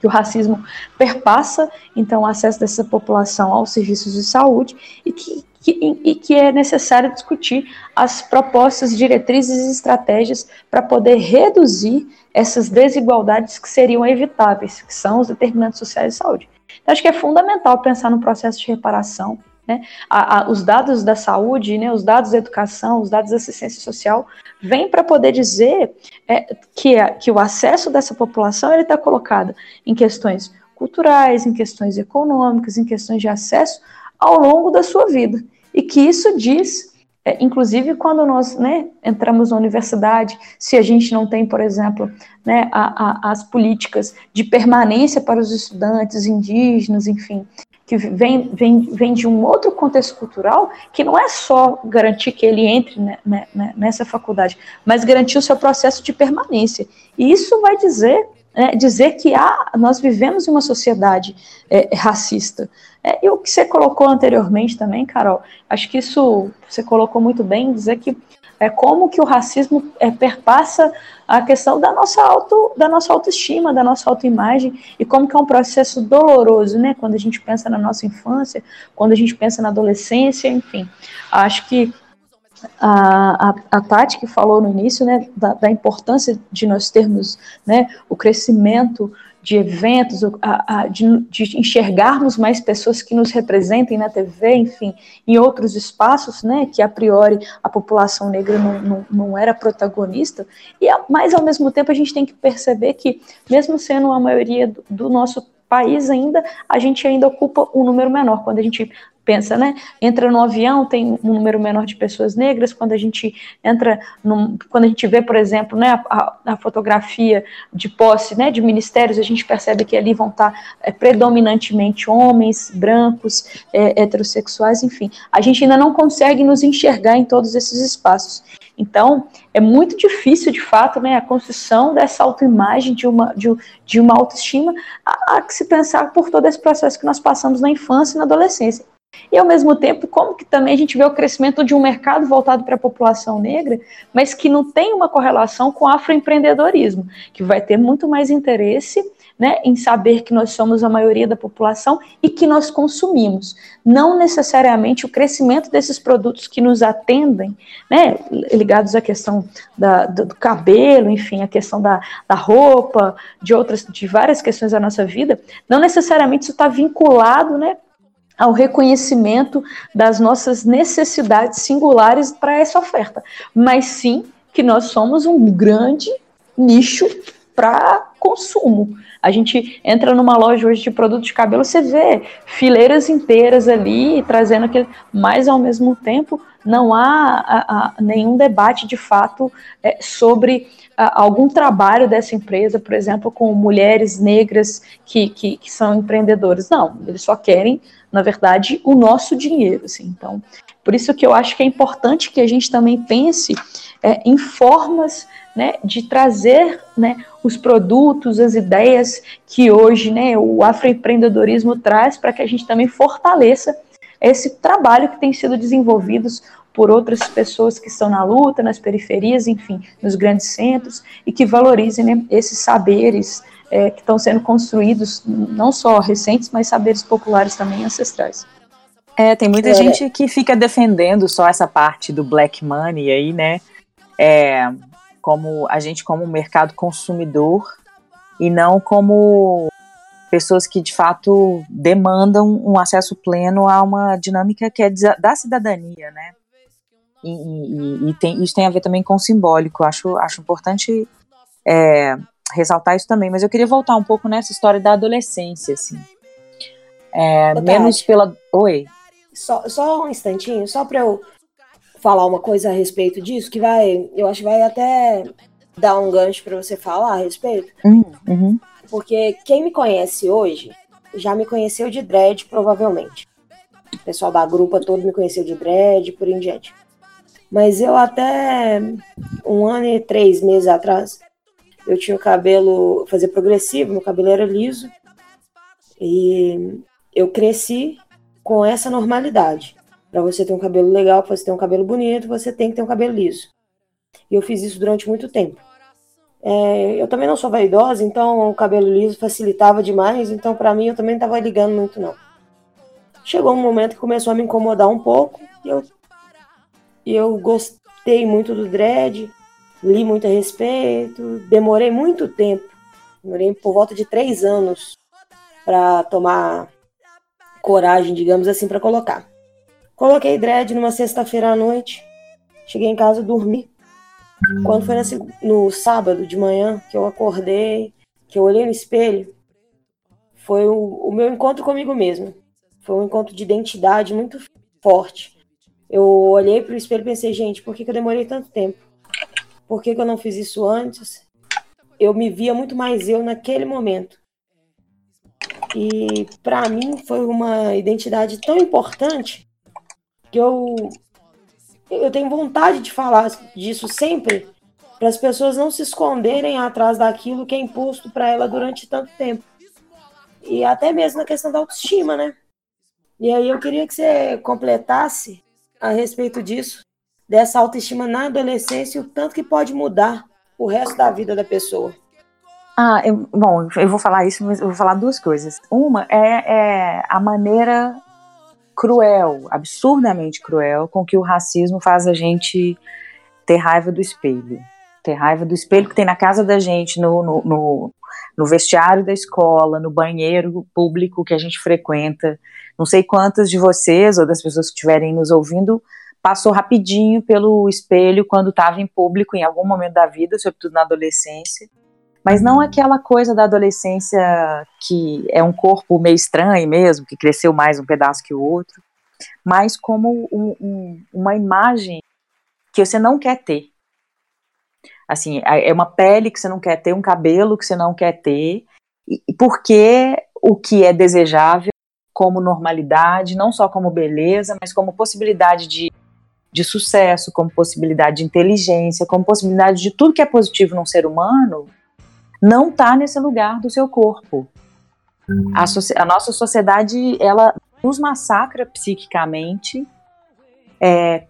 que o racismo perpassa, então, o acesso dessa população aos serviços de saúde e que, que, e que é necessário discutir as propostas, diretrizes e estratégias para poder reduzir essas desigualdades que seriam evitáveis, que são os determinantes sociais de saúde. Então, acho que é fundamental pensar no processo de reparação, né? A, a, os dados da saúde, né, os dados da educação, os dados da assistência social, vêm para poder dizer é, que, a, que o acesso dessa população está colocado em questões culturais, em questões econômicas, em questões de acesso ao longo da sua vida. E que isso diz, é, inclusive quando nós né, entramos na universidade, se a gente não tem, por exemplo, né, a, as políticas de permanência para os estudantes indígenas, enfim, que vem, vem, vem de um outro contexto cultural, que não é só garantir que ele entre né, né, nessa faculdade, mas garantir o seu processo de permanência. E isso vai dizer, né, dizer que há, nós vivemos em uma sociedade é, racista. É, e o que você colocou anteriormente também, Carol, acho que isso você colocou muito bem, dizer que é como que o racismo é, perpassa a questão da nossa, auto, da nossa autoestima, da nossa autoimagem, e como que é um processo doloroso, né? Quando a gente pensa na nossa infância, quando a gente pensa na adolescência, enfim. Acho que a, a, a Tati que falou no início, né, da, da importância de nós termos, né, o crescimento de eventos, a, a, de, de, enxergarmos mais pessoas que nos representem na TV, enfim, em outros espaços, né, que a priori a população negra não, não, não era protagonista, e mas ao mesmo tempo a gente tem que perceber que, mesmo sendo a maioria do, do nosso país ainda, a gente ainda ocupa um número menor. Quando a gente pensa, né? Entra no avião, tem um número menor de pessoas negras. Quando a gente entra, num, quando a gente vê, por exemplo, né, a, a, fotografia de posse, né, de ministérios, a gente percebe que ali vão estar é, predominantemente homens, brancos, é, heterossexuais, enfim. A gente ainda não consegue nos enxergar em todos esses espaços. Então, é muito difícil, de fato, né, a construção dessa autoimagem, de uma, de, de uma autoestima, a, a se pensar por todo esse processo que nós passamos na infância e na adolescência. E ao mesmo tempo, como que também a gente vê o crescimento de um mercado voltado para a população negra, mas que não tem uma correlação com o afroempreendedorismo, que vai ter muito mais interesse né, em saber que nós somos a maioria da população e que nós consumimos. Não necessariamente o crescimento desses produtos que nos atendem, né, ligados à questão da, do, do, cabelo, enfim, a questão da, da roupa, de outras, de várias questões da nossa vida, não necessariamente isso está vinculado né, ao reconhecimento das nossas necessidades singulares para essa oferta, mas sim que nós somos um grande nicho para consumo. A gente entra numa loja hoje de produtos de cabelo, você vê fileiras inteiras ali trazendo aquele, mas ao mesmo tempo não há a, a, nenhum debate de fato é, sobre a, algum trabalho dessa empresa, por exemplo, com mulheres negras que, que, que são empreendedores. Não, eles só querem, na verdade, o nosso dinheiro. Assim. Então, por isso que eu acho que é importante que a gente também pense é, em formas né, de trazer né, os produtos, as ideias que hoje né, o afroempreendedorismo traz para que a gente também fortaleça esse trabalho que tem sido desenvolvido por outras pessoas que estão na luta, nas periferias, enfim, nos grandes centros, e que valorizem né, esses saberes é, que estão sendo construídos, não só recentes, mas saberes populares também ancestrais. É, tem muita é. gente que fica defendendo só essa parte do black money aí, né? É, como a gente como mercado consumidor e não como pessoas que de fato demandam um acesso pleno a uma dinâmica que é da cidadania, né? E, e, e tem, isso tem a ver também com o simbólico. Acho, acho importante é, ressaltar isso também. Mas eu queria voltar um pouco nessa história da adolescência, assim. É, menos pela. Oi. Só, só um instantinho, só para eu falar uma coisa a respeito disso, que vai, eu acho que vai até dar um gancho para você falar a respeito. Uhum, uhum. Porque quem me conhece hoje já me conheceu de dread, provavelmente. O pessoal da grupa todo me conheceu de dread, por em diante. Mas eu até um ano e três meses atrás, eu tinha o cabelo, fazer progressivo, meu cabelo era liso. E eu cresci com essa normalidade. Para você ter um cabelo legal, para você ter um cabelo bonito, você tem que ter um cabelo liso. E eu fiz isso durante muito tempo. É, eu também não sou vaidosa, então o cabelo liso facilitava demais, então para mim eu também não estava ligando muito não. Chegou um momento que começou a me incomodar um pouco e eu, e eu gostei muito do dread, li muito a respeito, demorei muito tempo, demorei por volta de três anos para tomar coragem, digamos assim, para colocar. Coloquei dread numa sexta-feira à noite, cheguei em casa, dormi. Quando foi no sábado de manhã que eu acordei, que eu olhei no espelho, foi o, o meu encontro comigo mesmo. Foi um encontro de identidade muito forte. Eu olhei para o espelho e pensei, gente, por que, que eu demorei tanto tempo? Por que, que eu não fiz isso antes? Eu me via muito mais eu naquele momento. E para mim foi uma identidade tão importante que eu eu tenho vontade de falar disso sempre, para as pessoas não se esconderem atrás daquilo que é imposto para ela durante tanto tempo. E até mesmo na questão da autoestima, né? E aí eu queria que você completasse a respeito disso, dessa autoestima na adolescência e o tanto que pode mudar o resto da vida da pessoa. Ah, eu, bom, eu vou falar isso, mas eu vou falar duas coisas. Uma é, é a maneira cruel, absurdamente cruel, com que o racismo faz a gente ter raiva do espelho. Ter raiva do espelho que tem na casa da gente, no, no, no, no vestiário da escola, no banheiro público que a gente frequenta. Não sei quantas de vocês ou das pessoas que estiverem nos ouvindo passou rapidinho pelo espelho quando estava em público em algum momento da vida, sobretudo na adolescência. Mas não aquela coisa da adolescência que é um corpo meio estranho mesmo, que cresceu mais um pedaço que o outro, mas como um, um, uma imagem que você não quer ter. Assim, é uma pele que você não quer ter, um cabelo que você não quer ter, porque o que é desejável como normalidade, não só como beleza, mas como possibilidade de, de sucesso, como possibilidade de inteligência, como possibilidade de tudo que é positivo num ser humano, não está nesse lugar do seu corpo. A, a, nossa sociedade, ela nos massacra psiquicamente é,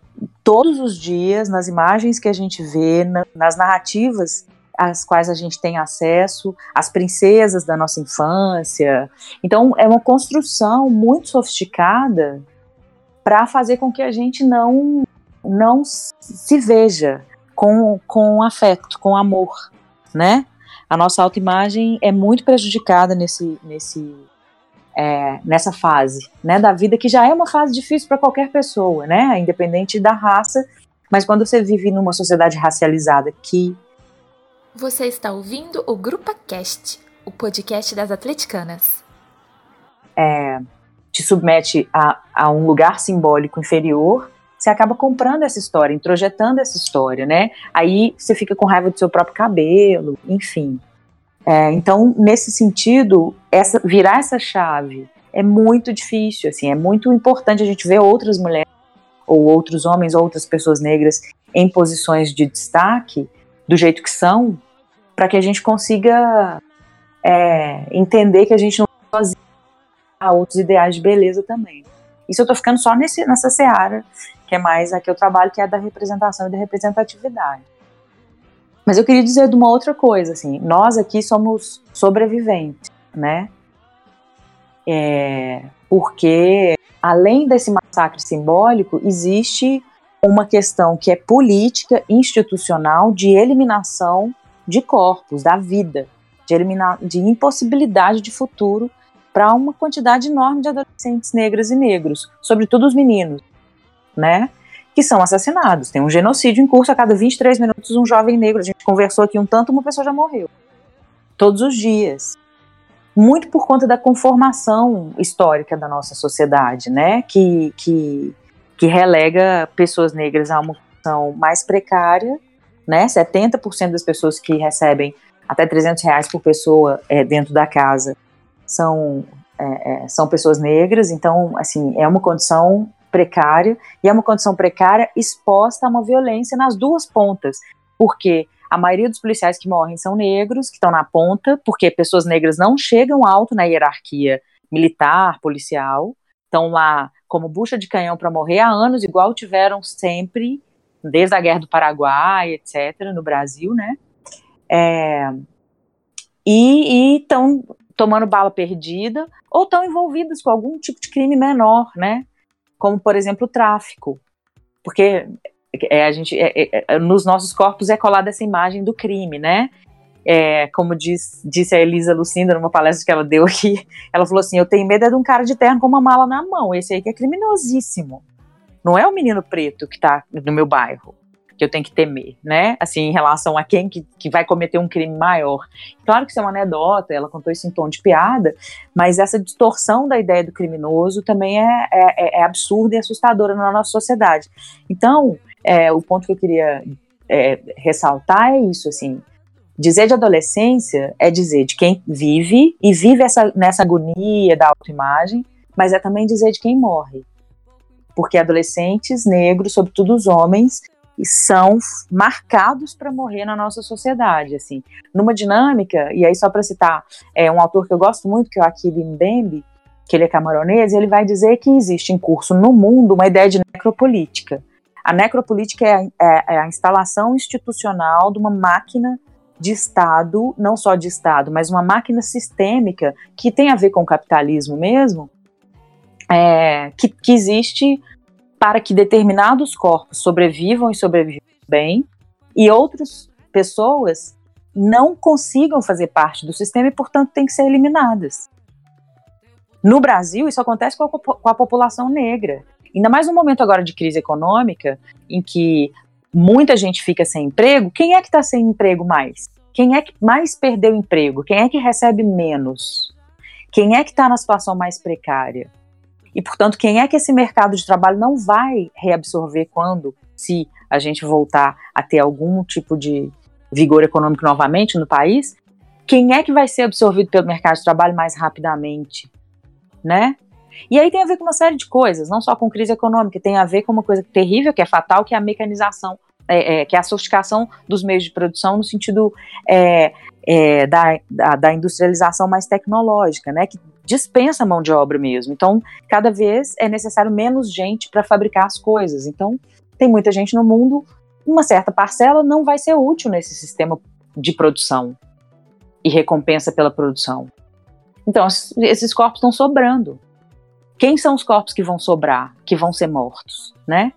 todos os dias, nas imagens que a gente vê, na, nas narrativas às quais a gente tem acesso, as princesas da nossa infância. Então, é uma construção muito sofisticada para fazer com que a gente não, não se veja com, com afeto, com amor, né? A nossa autoimagem é muito prejudicada nesse, nesse, é, nessa fase né, da vida, que já é uma fase difícil para qualquer pessoa, né, independente da raça, mas quando você vive numa sociedade racializada que Você está ouvindo o Grupa Cast, o podcast das atleticanas. É, te submete a, a um lugar simbólico inferior, você acaba comprando essa história, introjetando essa história, né? Aí você fica com raiva do seu próprio cabelo, enfim. É, então, nesse sentido, essa, virar essa chave é muito difícil, assim, é muito importante a gente ver outras mulheres ou outros homens, ou outras pessoas negras em posições de destaque do jeito que são, para que a gente consiga é, entender que a gente não sozinho há outros ideais de beleza também. Isso eu estou ficando só nesse, nessa seara, que é mais a que eu trabalho, que é da representação e da representatividade. Mas eu queria dizer de uma outra coisa, assim, nós aqui somos sobreviventes, né? É, porque além desse massacre simbólico, existe uma questão que é política, institucional, de eliminação de corpos, da vida, de, eliminar, de impossibilidade de futuro para uma quantidade enorme de adolescentes negras e negros, sobretudo os meninos, né? Que são assassinados. Tem um genocídio em curso a cada 23 minutos, um jovem negro. A gente conversou aqui um tanto, uma pessoa já morreu. Todos os dias muito por conta da conformação histórica da nossa sociedade, né, que, que, que relega pessoas negras a uma condição mais precária, né, 70% das pessoas que recebem até 300 reais por pessoa é, dentro da casa são, é, é, são pessoas negras, então, assim, é uma condição precária, e é uma condição precária exposta a uma violência nas duas pontas, porque a maioria dos policiais que morrem são negros, que estão na ponta, porque pessoas negras não chegam alto na hierarquia militar, policial, estão lá como bucha de canhão para morrer há anos, igual tiveram sempre, desde a Guerra do Paraguai, etc., no Brasil, né? É, e estão tomando bala perdida ou estão envolvidas com algum tipo de crime menor, né? Como, por exemplo, o tráfico. Porque é, a gente, é, é, é, nos nossos corpos é colada essa imagem do crime, né? É, como diz, disse a Elisa Lucinda numa palestra que ela deu aqui, ela falou assim: Eu tenho medo é de um cara de terno com uma mala na mão, esse aí que é criminosíssimo. Não é o menino preto que está no meu bairro que eu tenho que temer, né? Assim, em relação a quem que, que vai cometer um crime maior. Claro que isso é uma anedota, ela contou isso em tom de piada, mas essa distorção da ideia do criminoso também é, é, é absurda e assustadora na nossa sociedade. Então, é, o ponto que eu queria é, ressaltar é isso, assim, dizer de adolescência é dizer de quem vive e vive essa, nessa agonia da autoimagem, mas é também dizer de quem morre. Porque adolescentes negros, sobretudo os homens, são marcados para morrer na nossa sociedade, assim, numa dinâmica, e aí só para citar é, um autor que eu gosto muito, que é o Akili Mbembe, que ele é camaronês, ele vai dizer que existe em curso no mundo uma ideia de necropolítica. A necropolítica é, é, é a instalação institucional de uma máquina de Estado, não só de Estado, mas uma máquina sistêmica que tem a ver com o capitalismo mesmo, é, que, que, existe para que determinados corpos sobrevivam e sobrevivam bem, e outras pessoas não consigam fazer parte do sistema e, portanto, têm que ser eliminadas. No Brasil, isso acontece com a, com a população negra. Ainda mais no momento agora de crise econômica, em que muita gente fica sem emprego, quem é que está sem emprego mais? Quem é que mais perdeu emprego? Quem é que recebe menos? Quem é que está na situação mais precária? E, portanto, quem é que esse mercado de trabalho não vai reabsorver quando, se a gente voltar a ter algum tipo de vigor econômico novamente no país? Quem é que vai ser absorvido pelo mercado de trabalho mais rapidamente? Né? E aí tem a ver com uma série de coisas, não só com crise econômica, tem a ver com uma coisa terrível, que é fatal, que é a mecanização, é, é, que é a sofisticação dos meios de produção no sentido é, é, da, da, da, industrialização mais tecnológica, né, que dispensa mão de obra mesmo. Então, cada vez é necessário menos gente para fabricar as coisas. Então, tem muita gente no mundo, uma certa parcela não vai ser útil nesse sistema de produção e recompensa pela produção. Então, esses corpos estão sobrando quem são os corpos que vão sobrar, que vão ser mortos, né?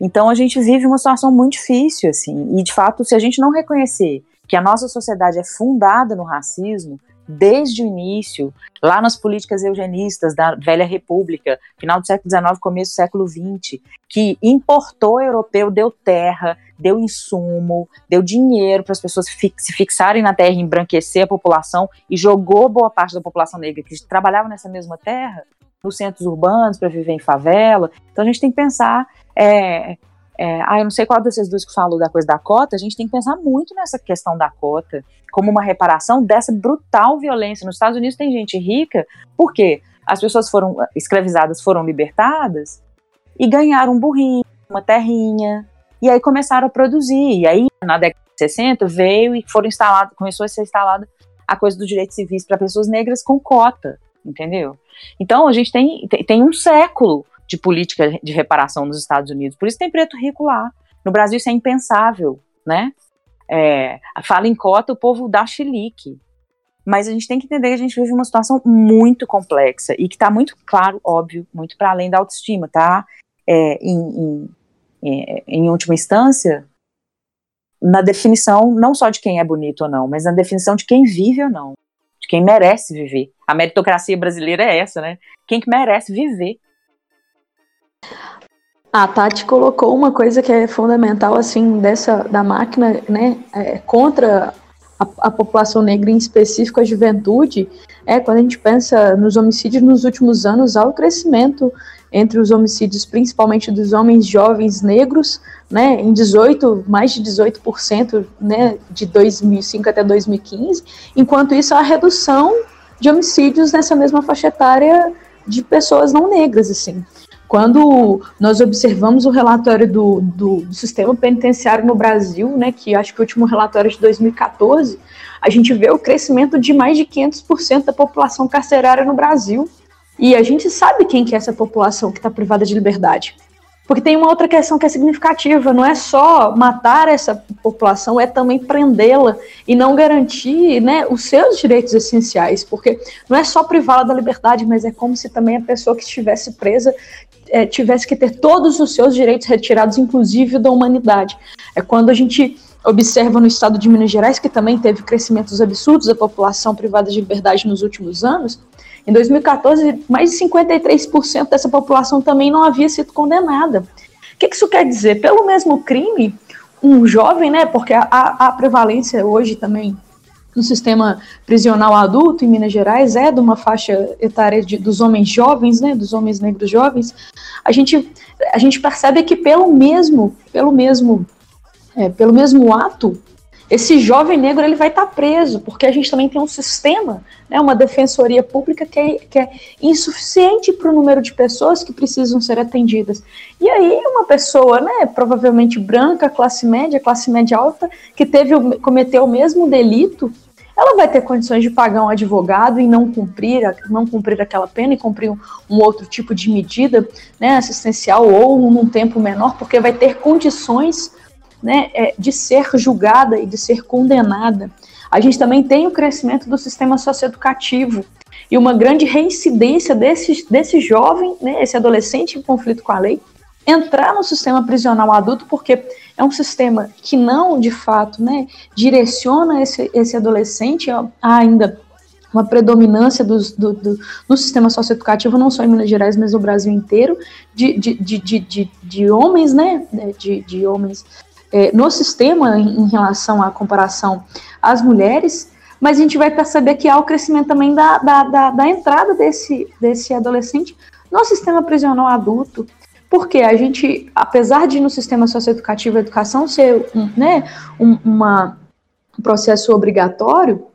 Então a gente vive uma situação muito difícil, assim, e de fato, se a gente não reconhecer que a nossa sociedade é fundada no racismo desde o início, lá nas políticas eugenistas da velha república, final do século XIX, começo do século XX, que importou europeu, deu terra, deu insumo, deu dinheiro para as pessoas se fixarem na terra, embranquecer a população e jogou boa parte da população negra que trabalhava nessa mesma terra nos centros urbanos para viver em favela. Então a gente tem que pensar é, é, ah, eu não sei qual desses dois que falou da coisa da cota, a gente tem que pensar muito nessa questão da cota, como uma reparação dessa brutal violência. Nos Estados Unidos tem gente rica, porque as pessoas foram escravizadas, foram libertadas e ganharam um burrinho, uma terrinha, e aí começaram a produzir. E aí, na década de 60, veio e foram instalados, começou a ser instalada a coisa dos direitos civis para pessoas negras com cota, entendeu? Então a gente tem, tem, tem um século de política de reparação nos Estados Unidos. Por isso tem preto rico lá. No Brasil isso é impensável, né? É, fala em cota, o povo dá chilique. Mas a gente tem que entender que a gente vive uma situação muito complexa e que está muito claro, óbvio, muito para além da autoestima, tá? É, em, em, é, em última instância, na definição não só de quem é bonito ou não, mas na definição de quem vive ou não, de quem merece viver. A meritocracia brasileira é essa, né? Quem que merece viver. A Tati colocou uma coisa que é fundamental, assim, dessa, da máquina, né, é, contra a, a, população negra, em específico a juventude, é quando a gente pensa nos homicídios nos últimos anos, há o crescimento entre os homicídios, principalmente dos homens jovens negros, né, em 18, mais de 18%, né, de 2005 até 2015, enquanto isso há redução de homicídios nessa mesma faixa etária de pessoas não negras, assim. Quando nós observamos o relatório do, do, do, sistema penitenciário no Brasil, né, que acho que o último relatório é de 2014, a gente vê o crescimento de mais de 500% da população carcerária no Brasil. E a gente sabe quem que é essa população que está privada de liberdade. Porque tem uma outra questão que é significativa, não é só matar essa população, é também prendê-la e não garantir né, os seus direitos essenciais, porque não é só privá-la da liberdade, mas é como se também a pessoa que estivesse presa é, tivesse que ter todos os seus direitos retirados, inclusive da humanidade. É quando a gente observa no estado de Minas Gerais, que também teve crescimentos absurdos da população privada de liberdade nos últimos anos, em 2014, mais de 53% dessa população também não havia sido condenada. O que isso quer dizer? Pelo mesmo crime, um jovem, né, porque a, a prevalência hoje também no sistema prisional adulto em Minas Gerais é de uma faixa etária de, dos homens jovens, né, dos homens negros jovens, a gente, a gente percebe que pelo mesmo, pelo mesmo, é, pelo mesmo ato, esse jovem negro ele vai estar tá preso, porque a gente também tem um sistema, né, uma defensoria pública que é, que é insuficiente para o número de pessoas que precisam ser atendidas. E aí uma pessoa, né, provavelmente branca, classe média, classe média alta, que teve cometeu o mesmo delito, ela vai ter condições de pagar um advogado e não cumprir, não cumprir aquela pena e cumprir um, outro tipo de medida né, assistencial ou num tempo menor, porque vai ter condições né, é, de ser julgada e de ser condenada. A gente também tem o crescimento do sistema socioeducativo e uma grande reincidência desse, desse jovem, né, esse adolescente em conflito com a lei, entrar no sistema prisional adulto, porque é um sistema que não, de fato, né, direciona esse, esse adolescente a ainda uma predominância dos, do, do, no sistema socioeducativo, não só em Minas Gerais, mas no Brasil inteiro, de, de, de, de, de, de homens, né, de, de homens é, no sistema em, em relação à comparação às mulheres, mas a gente vai perceber que há o crescimento também da, da, da, da entrada desse, desse adolescente no sistema prisional adulto, porque a gente, apesar de no sistema socioeducativo a educação ser um, né, um, uma, um processo obrigatório,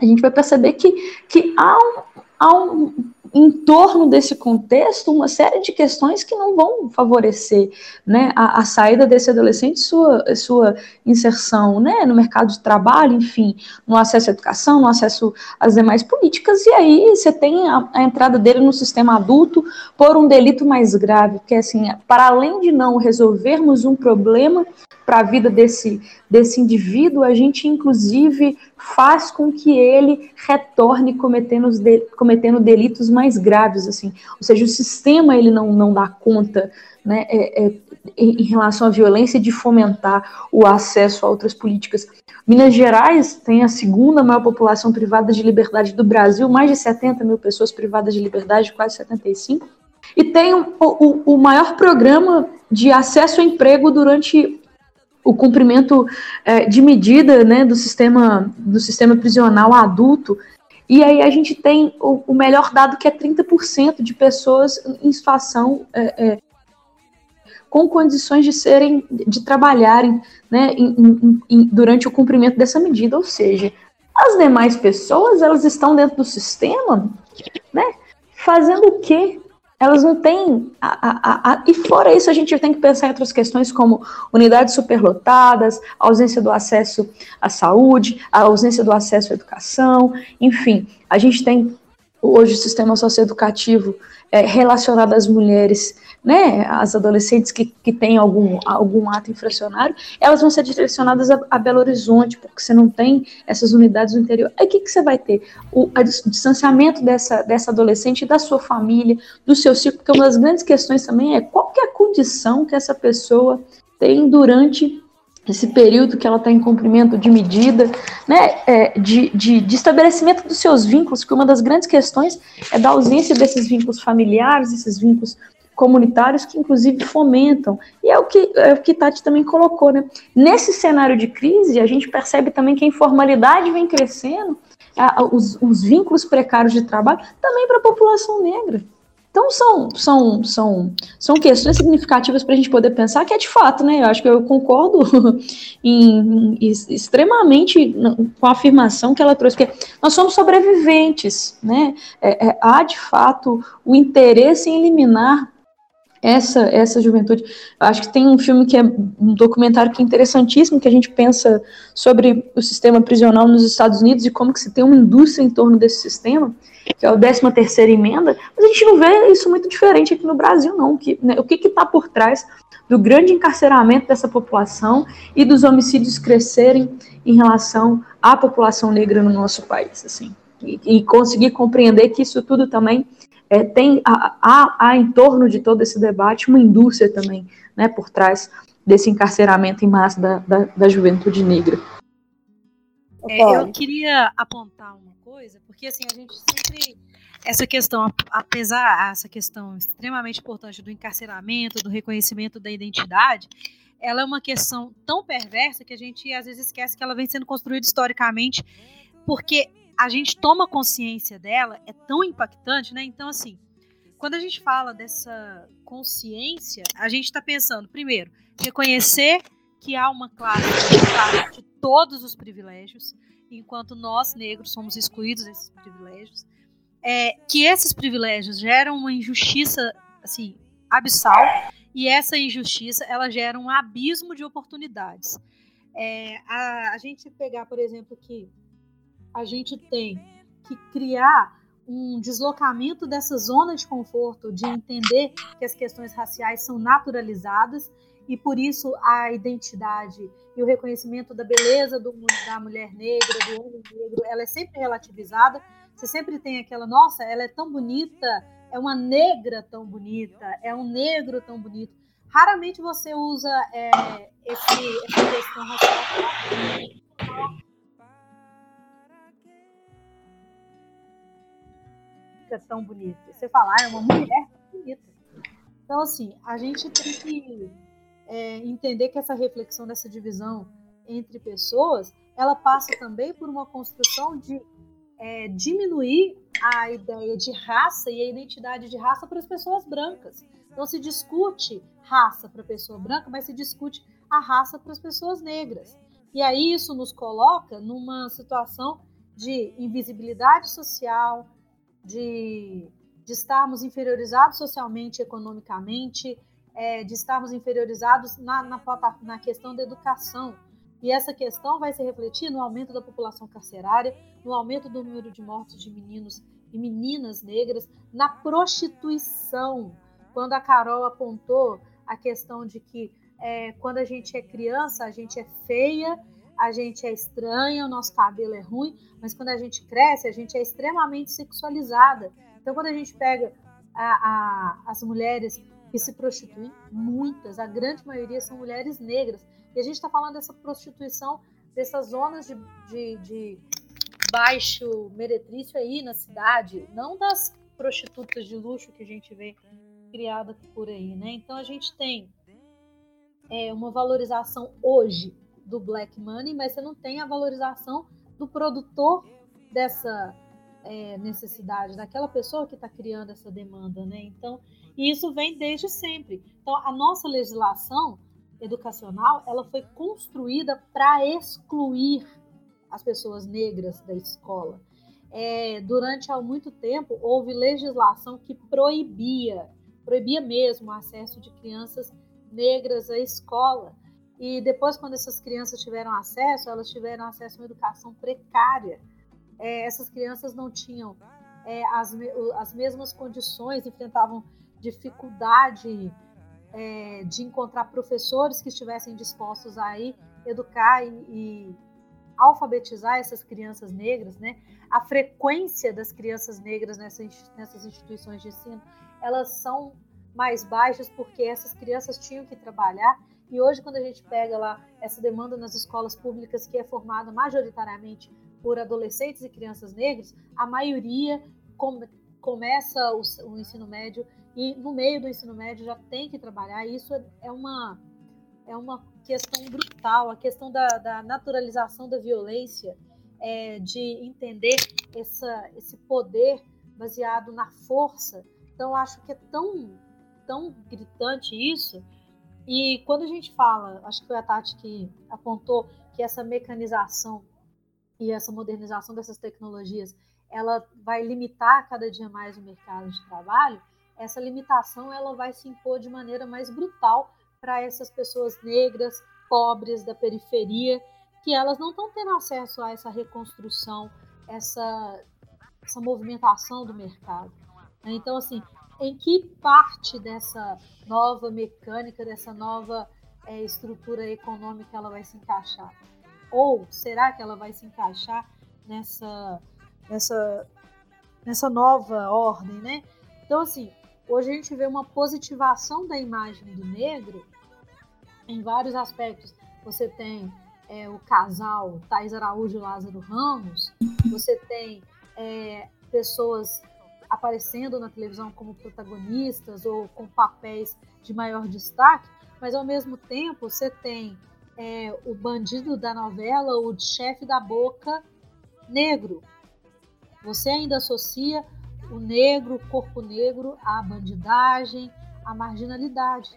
a gente vai perceber que, que há, um, há um, em torno desse contexto uma série de questões que não vão favorecer né, a, a, saída desse adolescente, sua, sua inserção né, no mercado de trabalho, enfim, no acesso à educação, no acesso às demais políticas, e aí você tem a, a entrada dele no sistema adulto por um delito mais grave, porque assim, para além de não resolvermos um problema para a vida desse, desse indivíduo, a gente inclusive faz com que ele retorne cometendo, cometendo delitos mais graves, assim. Ou seja, o sistema ele não, não dá conta né, é, é, em relação à violência de fomentar o acesso a outras políticas. Minas Gerais tem a segunda maior população privada de liberdade do Brasil, mais de 70 mil pessoas privadas de liberdade, quase 75 e tem o, o, o maior programa de acesso ao emprego durante o cumprimento é, de medida né, do, sistema, do sistema prisional adulto. E aí a gente tem o, o melhor dado que é 30% de pessoas em situação é, é, com condições de serem, de trabalharem né, em, em, durante o cumprimento dessa medida. Ou seja, as demais pessoas elas estão dentro do sistema, né, fazendo o quê? Elas não têm. A, a, a, e fora isso, a gente tem que pensar em outras questões como unidades superlotadas, ausência do acesso à saúde, a ausência do acesso à educação, enfim, a gente tem hoje o sistema socioeducativo é, relacionado às mulheres né, as adolescentes que, que têm algum, algum ato infracionário, elas vão ser direcionadas a, a Belo Horizonte, porque você não tem essas unidades no interior. Aí o que, que você vai ter? O, distanciamento dessa, dessa adolescente da sua família, do seu círculo, porque uma das grandes questões também é qual que é a condição que essa pessoa tem durante esse período que ela está em cumprimento de medida, né, é, de, de, de, estabelecimento dos seus vínculos, que uma das grandes questões é da ausência desses vínculos familiares, esses vínculos comunitários que inclusive fomentam. E é o que, é o que Tati também colocou, né? Nesse cenário de crise, a gente percebe também que a informalidade vem crescendo, a, os, os vínculos precários de trabalho, também para a população negra. Então são, são, são, são questões significativas para a gente poder pensar que é de fato, né? Eu acho que eu concordo em, em, extremamente com a afirmação que ela trouxe, que nós somos sobreviventes, né? É, é, há de fato o interesse em eliminar essa essa juventude. Acho que tem um filme que é um documentário que é interessantíssimo, que a gente pensa sobre o sistema prisional nos Estados Unidos e como que se tem uma indústria em torno desse sistema, que é o 13 terceira emenda, mas a gente não vê isso muito diferente aqui no Brasil, não. Que, né, o que está por trás do grande encarceramento dessa população e dos homicídios crescerem em relação à população negra no nosso país, assim. E, e conseguir compreender que isso tudo também é, tem há, há, em torno de todo esse debate uma indústria também, né, por trás desse encarceramento em massa da, da, da juventude negra. É, eu queria apontar uma porque assim a gente sempre essa questão, apesar essa questão extremamente importante do encarceramento, do reconhecimento da identidade, ela é uma questão tão perversa que a gente às vezes esquece que ela vem sendo construída historicamente, porque a gente toma consciência dela é tão impactante, né? Então, assim, quando a gente fala dessa consciência, a gente está pensando, primeiro, reconhecer que há uma classe de todos os privilégios, enquanto nós, negros, somos excluídos desses privilégios, é, que esses privilégios geram uma injustiça, assim, abissal, e essa injustiça, ela gera um abismo de oportunidades. É, a, a gente pegar, por exemplo, que a gente tem que criar um deslocamento dessa zona de conforto, de entender que as questões raciais são naturalizadas e por isso a identidade e o reconhecimento da beleza do, da mulher negra, do homem negro, ela é sempre relativizada. Você sempre tem aquela, nossa, ela é tão bonita, é uma negra tão bonita, é um negro tão bonito. Raramente você usa é, esse, essa questão racial tão bonita. Você fala, ah, é uma mulher bonita. Então, assim, a gente tem que é, entender que essa reflexão dessa divisão entre pessoas, ela passa também por uma construção de é, diminuir a ideia de raça e a identidade de raça para as pessoas brancas. Então se discute raça para a pessoa branca, mas se discute a raça para as pessoas negras. E aí isso nos coloca numa situação de invisibilidade social, de, de estarmos inferiorizados socialmente, economicamente, é, de estarmos inferiorizados na, na, na questão da educação. E essa questão vai se refletir no aumento da população carcerária, no aumento do número de mortes de meninos e meninas negras, na prostituição. Quando a Carol apontou a questão de que é, quando a gente é criança, a gente é feia, a gente é estranha, o nosso cabelo é ruim, mas quando a gente cresce, a gente é extremamente sexualizada. Então, quando a gente pega a, a, as mulheres que se prostituem, muitas, a grande maioria são mulheres negras. E a gente está falando dessa prostituição, dessas zonas de, de, de baixo meretrício aí na cidade, não das prostitutas de luxo que a gente vê criada por aí, né? Então a gente tem é, uma valorização hoje do black money, mas você não tem a valorização do produtor dessa é, necessidade, daquela pessoa que está criando essa demanda, né? Então, e isso vem desde sempre. Então, a nossa legislação educacional, ela foi construída para excluir as pessoas negras da escola. É, durante há muito tempo houve legislação que proibia, proibia mesmo o acesso de crianças negras à escola. E depois, quando essas crianças tiveram acesso, elas tiveram acesso a uma educação precária. É, essas crianças não tinham é, as, as mesmas condições, enfrentavam dificuldade é, de encontrar professores que estivessem dispostos a ir educar e, e alfabetizar essas crianças negras, né? A frequência das crianças negras nessas, nessas instituições de ensino, elas são mais baixas porque essas crianças tinham que trabalhar. E hoje, quando a gente pega lá essa demanda nas escolas públicas, que é formada majoritariamente por adolescentes e crianças negras, a maioria começa o, o ensino médio e no meio do ensino médio já tem que trabalhar. Isso é uma, é uma questão brutal, a questão da, da naturalização da violência, é, de entender essa, esse poder baseado na força. Então, acho que é tão, tão gritante isso. E quando a gente fala, acho que foi a Tati que apontou que essa mecanização e essa modernização dessas tecnologias, ela vai limitar cada dia mais o mercado de trabalho, essa limitação ela vai se impor de maneira mais brutal para essas pessoas negras, pobres da periferia, que elas não estão tendo acesso a essa reconstrução, essa, essa movimentação do mercado. Então, assim, em que parte dessa nova mecânica, dessa nova é, estrutura econômica ela vai se encaixar? Ou será que ela vai se encaixar nessa, nessa, nessa nova ordem, né? Então, assim, Hoje a gente vê uma positivação da imagem do negro em vários aspectos. Você tem é, o casal Thais Araújo e Lázaro Ramos, você tem é, pessoas aparecendo na televisão como protagonistas ou com papéis de maior destaque, mas ao mesmo tempo você tem é, o bandido da novela, o chefe da boca negro. Você ainda associa o negro, o corpo negro, à bandidagem, à marginalidade,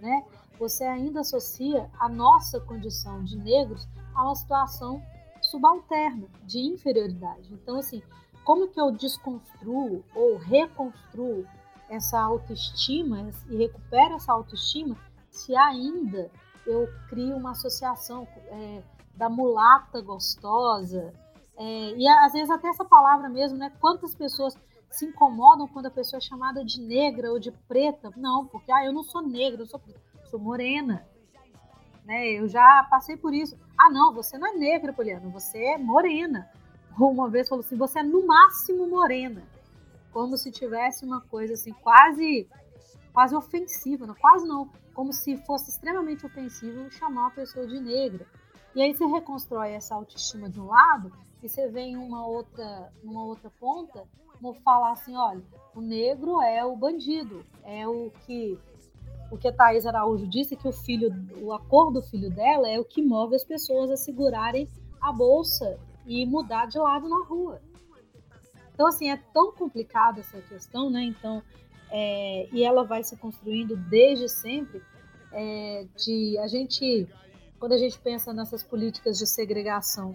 né? Você ainda associa a nossa condição de negros a uma situação subalterna, de inferioridade. Então, assim, como que eu desconstruo ou reconstruo essa autoestima e recupero essa autoestima se ainda eu crio uma associação é, da mulata gostosa, é, e às vezes até essa palavra mesmo, né? Quantas pessoas se incomodam quando a pessoa é chamada de negra ou de preta. Não, porque ah, eu não sou negra, eu sou, sou morena. Né? Eu já passei por isso. Ah, não, você não é negra, Poliana, você é morena. Ou uma vez falou assim, você é no máximo morena. Como se tivesse uma coisa assim, quase quase ofensiva, não, quase não, como se fosse extremamente ofensivo chamar uma pessoa de negra. E aí você reconstrói essa autoestima de um lado e você vem uma outra, uma outra ponta falar assim, olha, o negro é o bandido, é o que o que a Thaís Araújo disse que o filho, o acordo do filho dela é o que move as pessoas a segurarem a bolsa e mudar de lado na rua. Então, assim, é tão complicada essa questão, né? Então, é, e ela vai se construindo desde sempre, é, de a gente, quando a gente pensa nessas políticas de segregação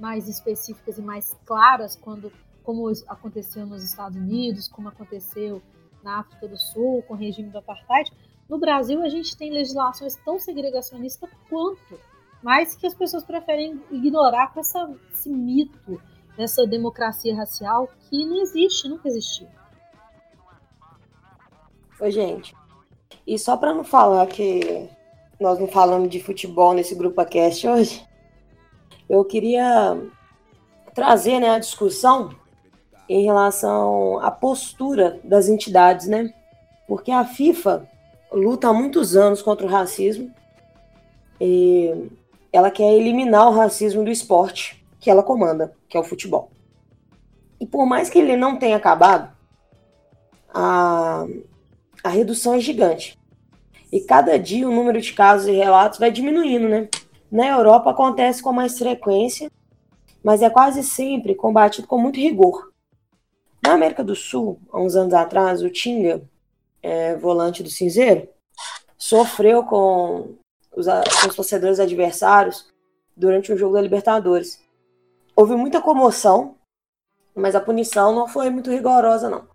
mais específicas e mais claras, quando como aconteceu nos Estados Unidos, como aconteceu na África do Sul, com o regime do apartheid, no Brasil a gente tem legislações tão segregacionistas quanto, mas que as pessoas preferem ignorar com essa, esse mito dessa democracia racial que não existe, nunca existiu. Oi, gente. E só para não falar que nós não falamos de futebol nesse grupo cast hoje, eu queria trazer né, a discussão em relação à postura das entidades, né? Porque a FIFA luta há muitos anos contra o racismo e ela quer eliminar o racismo do esporte que ela comanda, que é o futebol. E por mais que ele não tenha acabado, a, a redução é gigante. E cada dia o número de casos e relatos vai diminuindo, né? Na Europa acontece com mais frequência, mas é quase sempre combatido com muito rigor. Na América do Sul, há uns anos atrás, o Tinga, é, volante do Cinzeiro, sofreu com os, com os torcedores adversários durante um jogo da Libertadores. Houve muita comoção, mas a punição não foi muito rigorosa, não.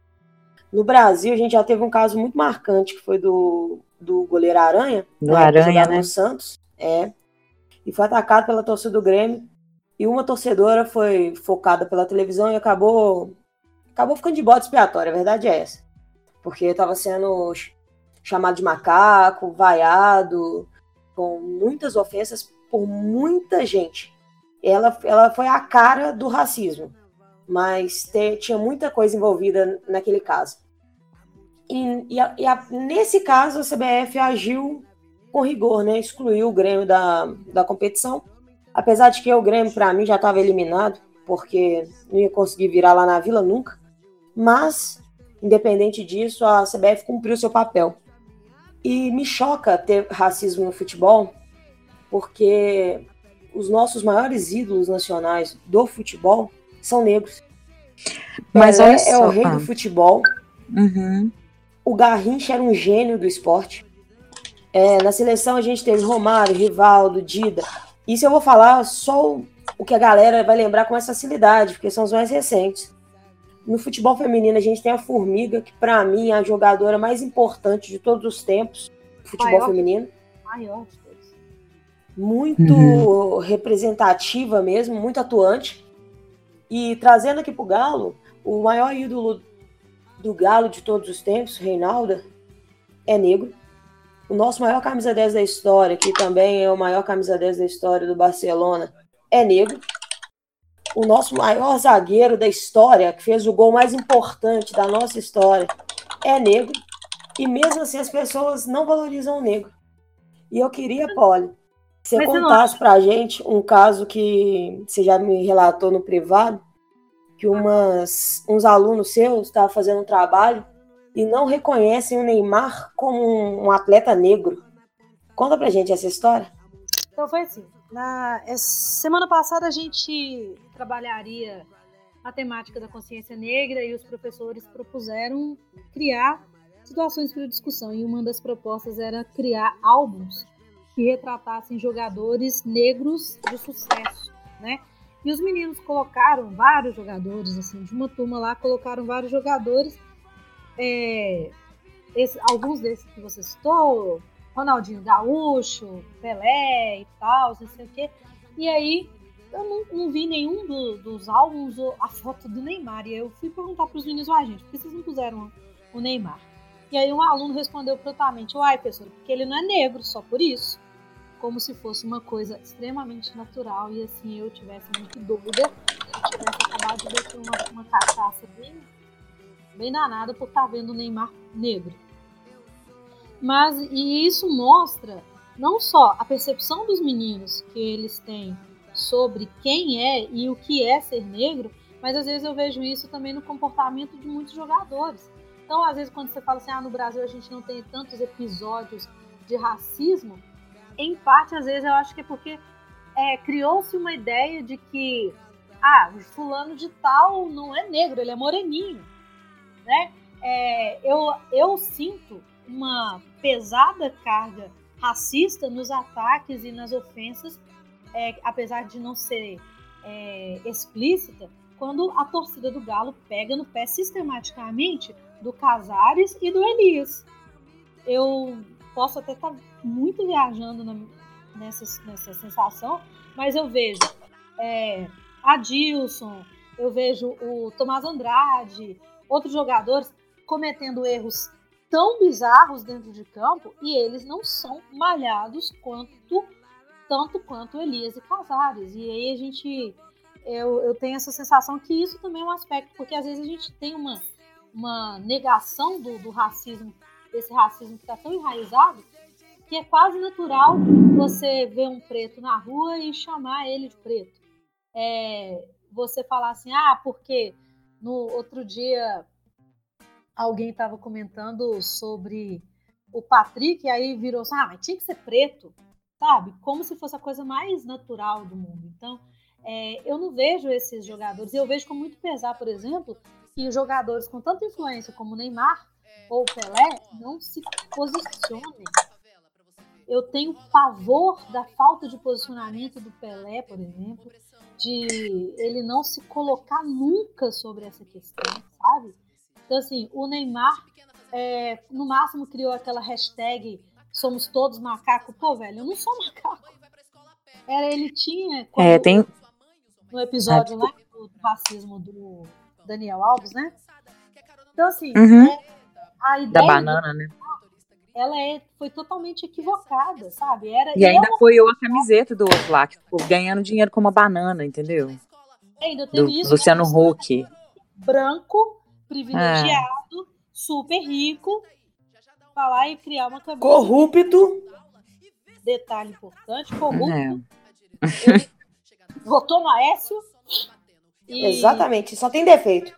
No Brasil, a gente já teve um caso muito marcante, que foi do, do goleiro Aranha. Do né, Aranha, né? Santos, é. E foi atacado pela torcida do Grêmio. E uma torcedora foi focada pela televisão e acabou acabou ficando de bode expiatório, a verdade é essa. Porque estava sendo chamado de macaco, vaiado, com muitas ofensas por muita gente. Ela, ela foi a cara do racismo, mas te, tinha muita coisa envolvida naquele caso. E, e, a, e a, nesse caso, a CBF agiu com rigor, né? Excluiu o Grêmio da, da competição. Apesar de que o Grêmio, para mim, já estava eliminado, porque não ia conseguir virar lá na Vila nunca. Mas, independente disso, a CBF cumpriu seu papel. E me choca ter racismo no futebol, porque os nossos maiores ídolos nacionais do futebol são negros. Mas Pelé é o rei do futebol. Uhum. O Garrincha era um gênio do esporte. É, na seleção a gente teve Romário, Rivaldo, Dida. Isso eu vou falar só o que a galera vai lembrar com essa facilidade, porque são os mais recentes. No futebol feminino, a gente tem a Formiga, que para mim é a jogadora mais importante de todos os tempos do futebol maior, feminino. Maior de todos. Muito uhum. representativa mesmo, muito atuante. E trazendo aqui pro Galo, o maior ídolo do Galo de todos os tempos, Reinalda, é negro. O nosso maior camisa 10 da história, que também é o maior camisa 10 da história do Barcelona, é negro o nosso maior zagueiro da história, que fez o gol mais importante da nossa história, é negro. E mesmo assim as pessoas não valorizam o negro. E eu queria, Polly, que você Mas contasse pra gente um caso que você já me relatou no privado, que umas, uns alunos seus estavam fazendo um trabalho e não reconhecem o Neymar como um, atleta negro. Conta pra gente essa história. Então foi assim. Na semana passada a gente trabalharia a temática da consciência negra e os professores propuseram criar situações para discussão. E uma das propostas era criar álbuns que retratassem jogadores negros de sucesso, né? E os meninos colocaram vários jogadores, assim, de uma turma lá, colocaram vários jogadores. É, esse, alguns desses que você citou, Ronaldinho Gaúcho, Pelé e tal, não sei o quê. E aí eu não, não vi nenhum do, dos álbuns a foto do Neymar. E aí eu fui perguntar para os meninos, ah, gente, por que vocês não puseram o Neymar? E aí um aluno respondeu prontamente, uai, professor, porque ele não é negro, só por isso. Como se fosse uma coisa extremamente natural e assim eu tivesse muito dúvida, tivesse acabado de descer uma, uma cachaça bem, bem danada por estar tá vendo o Neymar negro. Mas e isso mostra não só a percepção dos meninos que eles têm sobre quem é e o que é ser negro, mas às vezes eu vejo isso também no comportamento de muitos jogadores. Então, às vezes, quando você fala assim, ah, no Brasil a gente não tem tantos episódios de racismo, em parte, às vezes, eu acho que é porque é, criou-se uma ideia de que, ah, fulano de tal não é negro, ele é moreninho, né? É, eu, eu sinto uma pesada carga racista nos ataques e nas ofensas, é, apesar de não ser é, explícita, quando a torcida do Galo pega no pé sistematicamente do Casares e do Elias. Eu posso até estar tá muito viajando na, nessa, nessa sensação, mas eu vejo é, Adilson, eu vejo o Tomás Andrade, outros jogadores cometendo erros tão bizarros dentro de campo e eles não são malhados quanto tanto quanto Elias e Casares. E aí a gente eu, eu tenho essa sensação que isso também é um aspecto, porque às vezes a gente tem uma, uma negação do, do racismo, desse racismo que está tão enraizado, que é quase natural você ver um preto na rua e chamar ele de preto. É, você falar assim, ah, porque no outro dia alguém estava comentando sobre o Patrick, e aí virou assim, ah, mas tinha que ser preto, sabe? Como se fosse a coisa mais natural do mundo. Então, é, eu não vejo esses jogadores, eu vejo com muito pesar, por exemplo, que jogadores com tanta influência como Neymar ou Pelé não se posicionem. Eu tenho pavor da falta de posicionamento do Pelé, por exemplo, de ele não se colocar nunca sobre essa questão, sabe? Então, assim, o Neymar, é, no máximo, criou aquela hashtag somos todos macaco. Pô, velho, eu não sou macaco. Era, ele tinha. É, tem, no episódio lá do, racismo do Daniel Alves, né? Então, assim, uhum. é, a ideia. Da banana, né? Ela é, foi totalmente equivocada, sabe? Era, e ainda apoiou a camiseta do outro lá, que ficou ganhando dinheiro com uma banana, entendeu? É, ainda teve do isso. Luciano Huck. Branco, privilegiado, é. super rico, falar e criar uma camisa. Corrupto. Detalhe importante, corrupto. É. votou no Aécio. E... Exatamente, só tem defeito.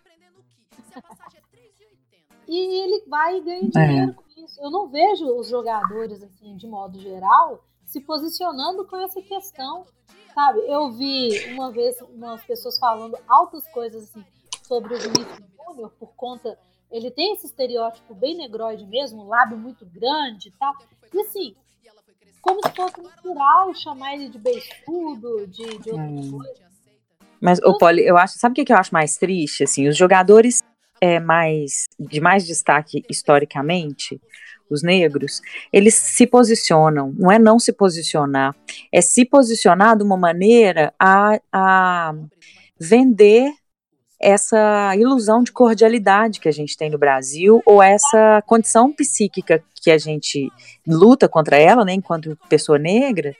e ele vai e ganha dinheiro é. com isso. Eu não vejo os jogadores, assim, de modo geral, se posicionando com essa questão. Sabe, eu vi uma vez umas pessoas falando altas coisas assim sobre o Vinícius Júnior por conta. Ele tem esse estereótipo bem negroide mesmo, lábio muito grande e tal. E assim, como se fosse natural chamar ele de beiçudo, de, de outra hum. coisa. Mas, o Poli, eu acho, sabe o que eu acho mais triste? Assim, os jogadores é mais de mais destaque historicamente, os negros, eles se posicionam, não é não se posicionar, é se posicionar de uma maneira a, a vender essa ilusão de cordialidade que a gente tem no Brasil, ou essa condição psíquica que a gente luta contra ela, né, enquanto pessoa negra,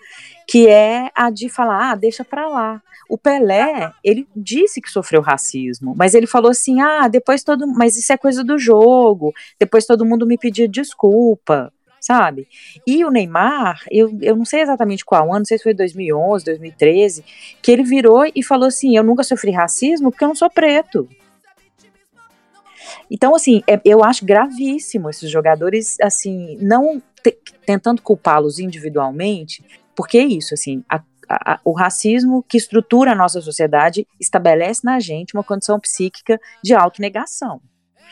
que é a de falar, ah, deixa pra lá. O Pelé, ele disse que sofreu racismo, mas ele falou assim, ah, depois todo, mas isso é coisa do jogo, depois todo mundo me pedir desculpa sabe? E o Neymar, eu, eu não sei exatamente qual ano, não sei se foi 2011, 2013, que ele virou e falou assim: Eu nunca sofri racismo porque eu não sou preto. Então, assim, é, eu acho gravíssimo esses jogadores, assim, não te, tentando culpá-los individualmente, porque é isso, assim, a, a, o racismo que estrutura a nossa sociedade estabelece na gente uma condição psíquica de autonegação.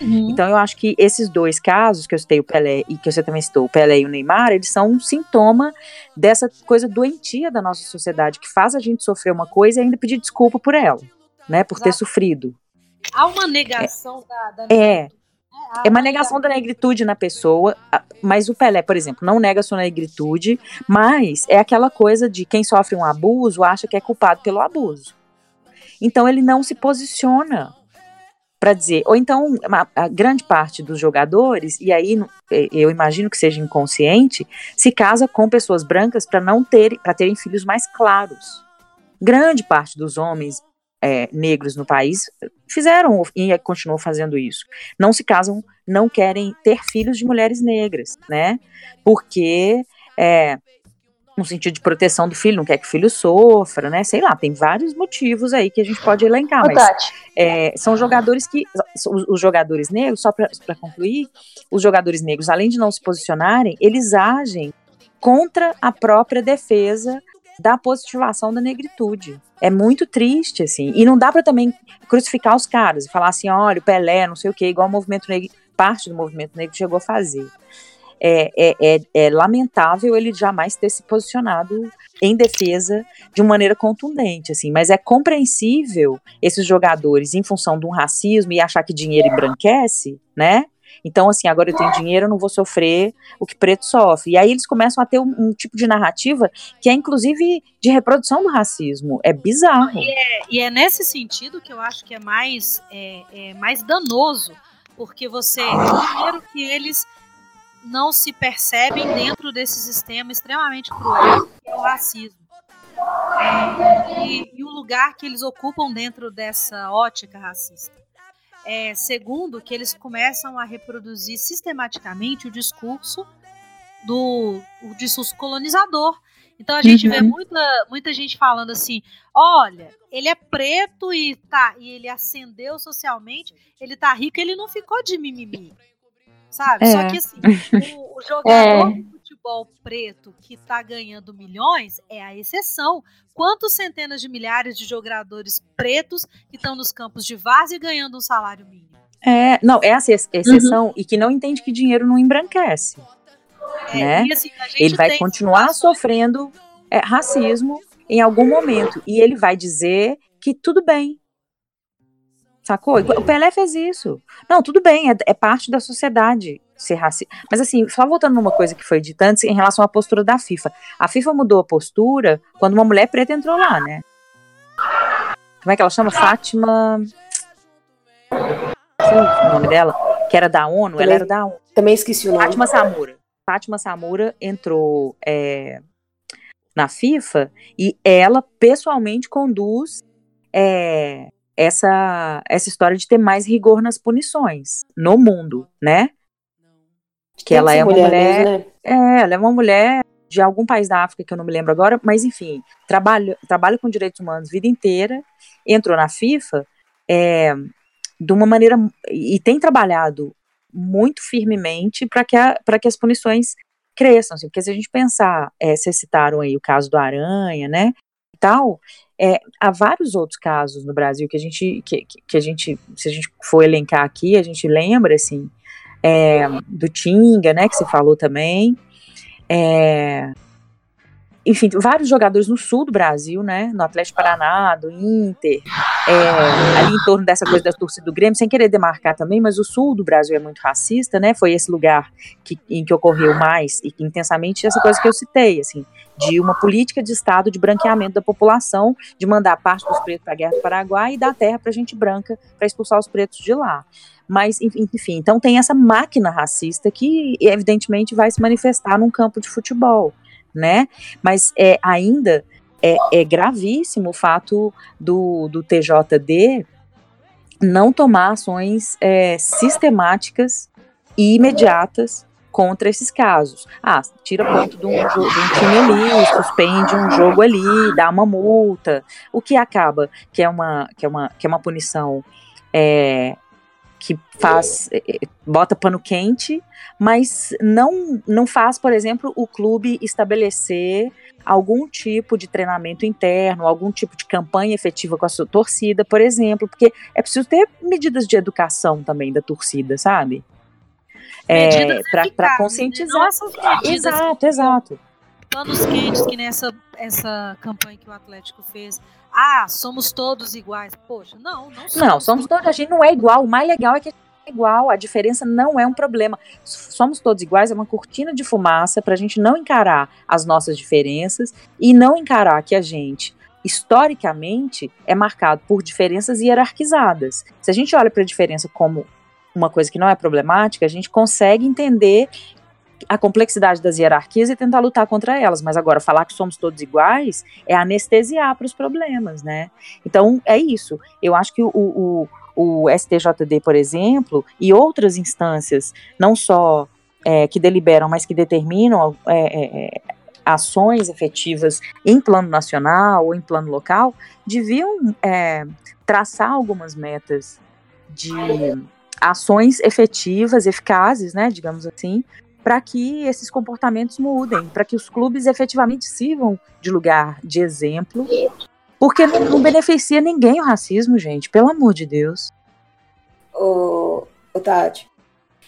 Uhum. Então eu acho que esses dois casos que eu citei, o Pelé e que você também citou, o Pelé e o Neymar, eles são um sintoma dessa coisa doentia da nossa sociedade que faz a gente sofrer uma coisa e ainda pedir desculpa por ela, né, por Exato. ter sofrido. Há uma negação é, da, da É. Né? É uma negação da negritude na pessoa, mas o Pelé, por exemplo, não nega sua negritude, mas é aquela coisa de quem sofre um abuso acha que é culpado pelo abuso. Então ele não se posiciona para dizer, ou então a grande parte dos jogadores, e aí é, eu imagino que seja inconsciente, se casa com pessoas brancas para não ter, para terem filhos mais claros. Grande parte dos homens é, negros no país fizeram e continuam fazendo isso. Não se casam, não querem ter filhos de mulheres negras, né? Porque é, no sentido de proteção do filho, não quer que o filho sofra, né? Sei lá, tem vários motivos aí que a gente pode elencar, mas é, são jogadores que, os, os jogadores negros, só para concluir, os jogadores negros, além de não se posicionarem, eles agem contra a própria defesa da positivação da negritude. É muito triste, assim, e não dá para também crucificar os caras e falar assim, olha, o Pelé, não sei o que, igual o movimento negro, parte do movimento negro chegou a fazer é, é, é, é lamentável ele jamais ter se posicionado em defesa de uma maneira contundente, assim, mas é compreensível esses jogadores, em função de um racismo e achar que dinheiro embranquece, né? Então, assim, agora eu tenho dinheiro, eu não vou sofrer o que preto sofre. E aí eles começam a ter um, um tipo de narrativa que é, inclusive, de reprodução do racismo. É bizarro. E é, e é nesse sentido que eu acho que é mais, é, é mais danoso, porque você, primeiro que eles não se percebem dentro desse sistema extremamente cruel que é o racismo. E, e, o lugar que eles ocupam dentro dessa ótica racista. É, segundo, que eles começam a reproduzir sistematicamente o discurso do o discurso colonizador. Então a gente uhum. vê muita, muita gente falando assim: olha, ele é preto e tá, e ele ascendeu socialmente, ele tá rico, ele não ficou de mimimi. Sabe? É. Só que assim, o, o jogador é. Futebol preto que tá ganhando milhões é a exceção. Quantos centenas de milhares de jogadores pretos que estão nos campos de várzea ganhando um salário mínimo? É, não, é a exceção uhum. e que não entende que dinheiro não embranquece. É, né? Assim, ele vai continuar sofrendo é, racismo em algum momento. E ele vai dizer que tudo bem. Sacou? O Pelé fez isso. Não, tudo bem, é, é parte da sociedade ser racista. Mas assim, só voltando numa coisa que foi dita antes em relação à postura da FIFA. A FIFA mudou a postura quando uma mulher preta entrou lá, né? Como é que ela chama? Fátima. Sei o nome dela? Que era da ONU, também, ela era da ONU. Também esqueci o nome. Fátima Samura. Fátima Samura entrou é, na FIFA e ela pessoalmente conduz é, essa, essa história de ter mais rigor nas punições no mundo, né? Que ela é uma mulher. Né? É, ela é uma mulher de algum país da África que eu não me lembro agora, mas enfim, trabalha, trabalha com direitos humanos a vida inteira, entrou na FIFA é, de uma maneira. e tem trabalhado muito firmemente para que, que as punições cresçam, assim, porque se a gente pensar, é, vocês citaram aí o caso do Aranha, né, e tal, é, há vários outros casos no Brasil que a gente, que, que a gente, se a gente for elencar aqui, a gente lembra, assim, é, do Tinga, né, que você falou também, é, enfim, vários jogadores no sul do Brasil, né? No Atlético Paraná, do Inter, é, ali em torno dessa coisa da torcida do Grêmio, sem querer demarcar também, mas o sul do Brasil é muito racista, né? Foi esse lugar que, em que ocorreu mais e intensamente essa coisa que eu citei, assim, de uma política de Estado de branqueamento da população, de mandar parte dos pretos para a guerra do Paraguai e dar terra para gente branca para expulsar os pretos de lá. Mas, enfim, então tem essa máquina racista que, evidentemente, vai se manifestar num campo de futebol né? Mas é, ainda é, é gravíssimo o fato do, do TJD não tomar ações é, sistemáticas e imediatas contra esses casos. Ah, tira ponto de um, de um, time ali, suspende um jogo ali, dá uma multa, o que acaba que é uma, que é uma, que é uma punição é, que faz eh, eh, bota pano quente, mas não não faz, por exemplo, o clube estabelecer algum tipo de treinamento interno, algum tipo de campanha efetiva com a sua torcida, por exemplo, porque é preciso ter medidas de educação também da torcida, sabe? É, para né? conscientizar. Exato, exato. Panos quentes que nessa essa campanha que o Atlético fez ah, somos todos iguais. Poxa, não, não somos. Não, somos todos, a gente não é igual. O mais legal é que a gente é igual, a diferença não é um problema. Somos todos iguais, é uma cortina de fumaça para a gente não encarar as nossas diferenças e não encarar que a gente historicamente é marcado por diferenças hierarquizadas. Se a gente olha para a diferença como uma coisa que não é problemática, a gente consegue entender a complexidade das hierarquias e tentar lutar contra elas. Mas agora, falar que somos todos iguais é anestesiar para os problemas, né? Então, é isso. Eu acho que o, o, o STJD, por exemplo, e outras instâncias, não só é, que deliberam, mas que determinam é, é, é ações efetivas em plano nacional ou em plano local, deviam é, traçar algumas metas de ações efetivas, eficazes, né, digamos assim, para que esses comportamentos mudem, para que os clubes efetivamente sirvam de lugar de exemplo, porque não, não beneficia ninguém o racismo, gente, pelo amor de Deus. Ô, ô Tati,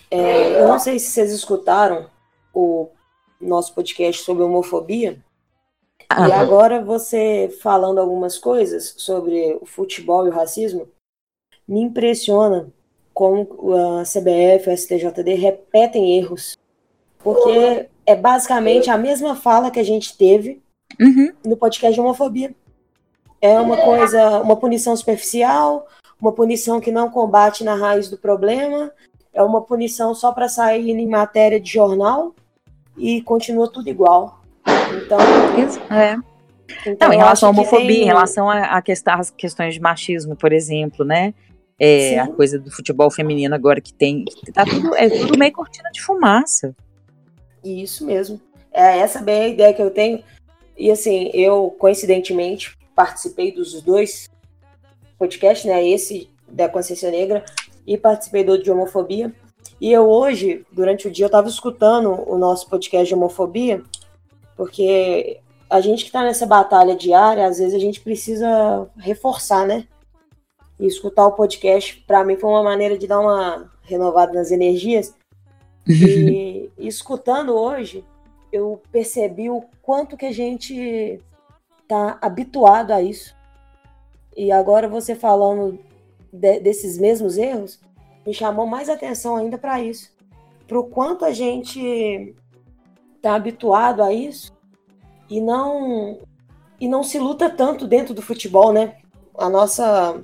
é, eu não sei se vocês escutaram o nosso podcast sobre homofobia. E agora você falando algumas coisas sobre o futebol e o racismo, me impressiona como a CBF o STJD repetem erros porque é basicamente a mesma fala que a gente teve uhum. no podcast de homofobia. É uma coisa, uma punição superficial, uma punição que não combate na raiz do problema, é uma punição só para sair em matéria de jornal e continua tudo igual. Então, é. Então, Não, em relação à homofobia, tem... em relação a, a questão, às questões de machismo, por exemplo, né? É, a coisa do futebol feminino agora que tem. Tá tudo, é tudo meio cortina de fumaça. Isso mesmo. É essa bem a ideia que eu tenho. E assim, eu, coincidentemente, participei dos dois podcasts, né? Esse da Consciência Negra e participei do de homofobia. E eu hoje, durante o dia, eu estava escutando o nosso podcast de homofobia, porque a gente que está nessa batalha diária, às vezes a gente precisa reforçar, né? E escutar o podcast, para mim, foi uma maneira de dar uma renovada nas energias. E, e escutando hoje, eu percebi o quanto que a gente tá habituado a isso. E agora você falando de, desses mesmos erros, me chamou mais atenção ainda para isso. Para o quanto a gente tá habituado a isso e não e não se luta tanto dentro do futebol, né? A nossa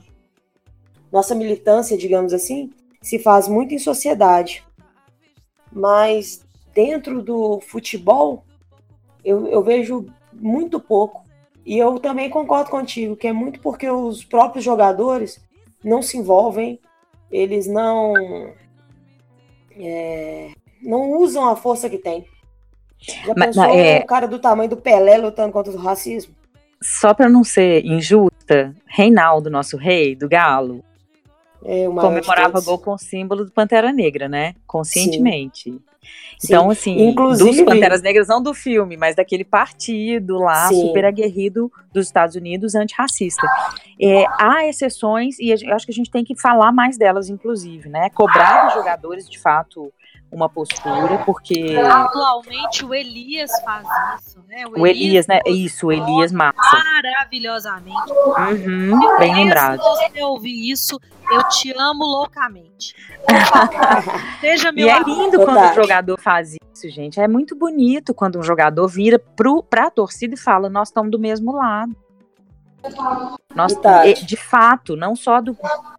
nossa militância, digamos assim, se faz muito em sociedade. Mas dentro do futebol, eu, eu vejo muito pouco. E eu também concordo contigo, que é muito porque os próprios jogadores não se envolvem, eles não é, não usam a força que tem. Já Mas, pensou é... o cara do tamanho do Pelé lutando contra o racismo? Só para não ser injusta, Reinaldo, nosso rei do Galo, é, comemorava gol com o símbolo do Pantera Negra, né? Conscientemente. Sim. Então, assim, Inclusive, dos Panteras Negras, não do filme, mas daquele partido lá, sim. super aguerrido dos Estados Unidos, antirracista. É, há exceções, e eu acho que a gente tem que falar mais delas, inclusive, né? Cobrar dos jogadores, de fato, uma postura, porque. Atualmente o Elias faz isso, né? O, o Elias, Elias, né? Isso, o Elias Massa. Maravilhosamente. Uhum, bem lembrado. Se você ouvir isso, eu te amo loucamente. Seja meu E é lindo quando o jogador faz isso, gente. É muito bonito quando um jogador vira pro, pra torcida e fala: Nós estamos do mesmo lado. Nós, de fato, não só do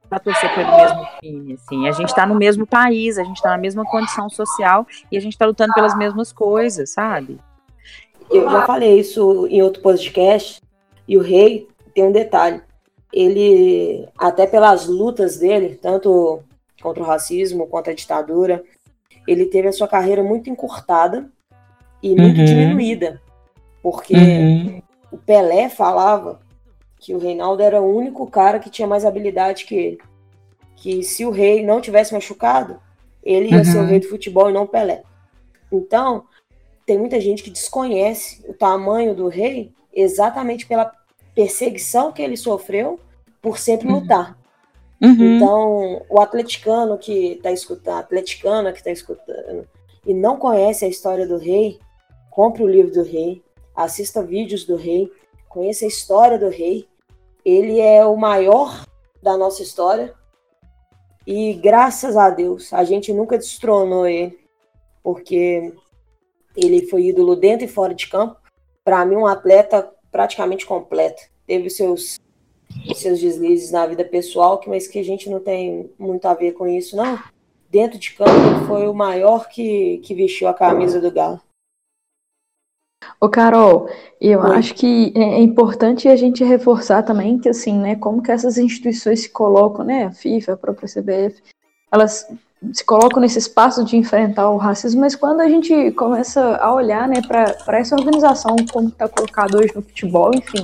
para torcer pelo mesmo time, assim, a gente está no mesmo país, a gente está na mesma condição social e a gente está lutando pelas mesmas coisas, sabe? Eu já falei isso em outro podcast e o rei tem um detalhe, ele até pelas lutas dele, tanto contra o racismo, contra a ditadura, ele teve a sua carreira muito encurtada e muito uhum. diminuída, porque uhum. o Pelé falava que o Reinaldo era o único cara que tinha mais habilidade que ele. Que se o rei não tivesse machucado, ele ia uhum. ser o uhum. rei do futebol e não o Pelé. Então, tem muita gente que desconhece o tamanho do rei exatamente pela perseguição que ele sofreu por sempre uhum. lutar. Uhum. Então, o atleticano que está escutando, a atleticana que está escutando e não conhece a história do rei, compre o livro do rei, assista vídeos do rei, conheça a história do rei, ele é o maior da nossa história. E graças a Deus, a gente nunca destronou ele, porque ele foi ídolo dentro e fora de campo. Para mim, um atleta praticamente completo. Teve seus seus deslizes na vida pessoal, mas que a gente não tem muito a ver com isso, não. Dentro de campo, foi o maior que, que vestiu a camisa do Galo. Ô Carol, eu Oi. acho que é, é importante a gente reforçar também que assim, né, como que essas instituições se colocam, né, a FIFA, a própria CBF, elas se colocam nesse espaço de enfrentar o racismo, mas quando a gente começa a olhar, né, para essa organização como está colocado hoje no futebol, enfim,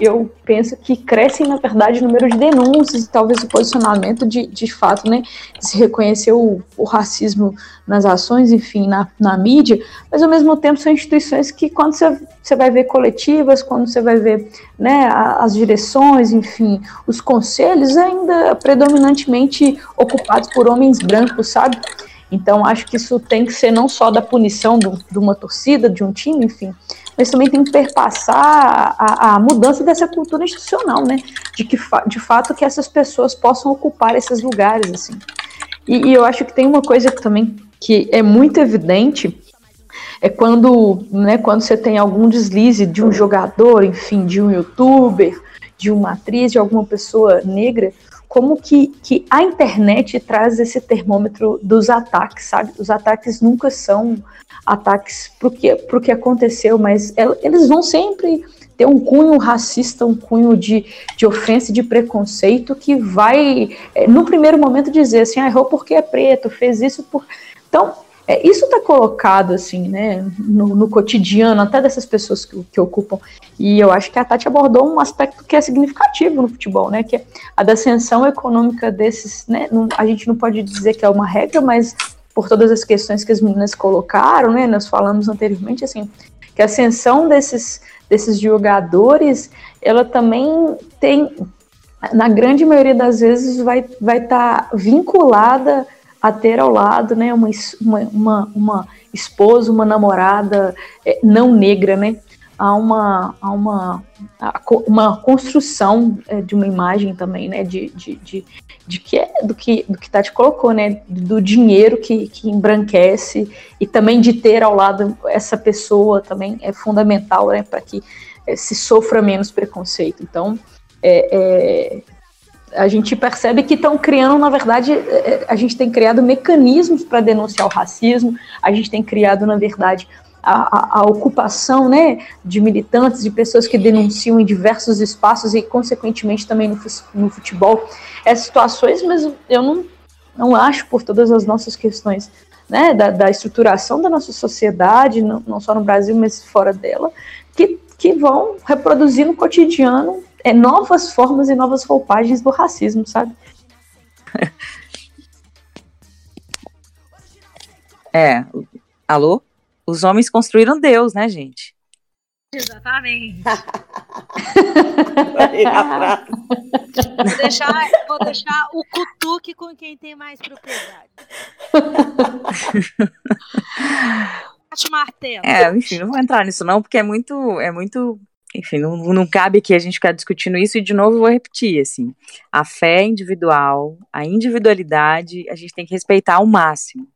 eu penso que crescem, na verdade, o número de denúncias e talvez o posicionamento de, de fato, né, de se reconhecer o, o racismo nas ações, enfim, na, na mídia, mas ao mesmo tempo são instituições que quando você, você vai ver coletivas, quando você vai ver né, as direções, enfim, os conselhos, ainda predominantemente ocupados por homens brancos, sabe? Então, acho que isso tem que ser não só da punição do, de uma torcida, de um time, enfim, mas também tem que perpassar a, a mudança dessa cultura institucional, né? De que de fato que essas pessoas possam ocupar esses lugares, assim. E, e eu acho que tem uma coisa também que é muito evidente é quando, né, quando você tem algum deslize de um jogador, enfim, de um youtuber, de uma atriz, de alguma pessoa negra, como que, que a internet traz esse termômetro dos ataques, sabe? Os ataques nunca são ataques pro que, pro que aconteceu, mas eles vão sempre ter um cunho racista, um cunho de, de ofensa de preconceito que vai, é, no primeiro momento, dizer assim, ah, errou porque é preto, fez isso por... Então, é, isso está colocado assim, né, no, no, cotidiano, até dessas pessoas que, que, ocupam. E eu acho que a Tati abordou um aspecto que é significativo no futebol, né, que é a ascensão econômica desses, né, não, a gente não pode dizer que é uma regra, mas por todas as questões que as meninas colocaram, né, nós falamos anteriormente, assim, que a ascensão desses, desses jogadores, ela também tem, na grande maioria das vezes, vai estar vai tá vinculada a ter ao lado, né, uma, uma, uma esposa, uma namorada é, não negra, né, há uma, há uma, uma construção é, de uma imagem também, né, de, de, de, de que é do que do que Tati colocou, né, do dinheiro que, que embranquece e também de ter ao lado essa pessoa também é fundamental, né, para que é, se sofra menos preconceito. Então, é, é a gente percebe que estão criando, na verdade, é, é, a gente tem criado mecanismos para denunciar o racismo, a gente tem criado, na verdade, a, a, ocupação né, de militantes, de pessoas que denunciam em diversos espaços e, consequentemente, também no, no futebol, essas situações, mas eu não, não acho, por todas as nossas questões né, da, da estruturação da nossa sociedade, não, não só no Brasil, mas fora dela, que, que vão reproduzir no cotidiano é, novas formas e novas roupagens do racismo, sabe? É, alô? Os homens construíram Deus, né, gente? Exatamente. vou, deixar, vou deixar o cutuque com quem tem mais propriedade. martelo. É, enfim, não vou entrar nisso não, porque é muito, é muito enfim, não, não cabe aqui a gente ficar discutindo isso e de novo vou repetir, assim, a fé individual, a individualidade, a gente tem que respeitar ao máximo.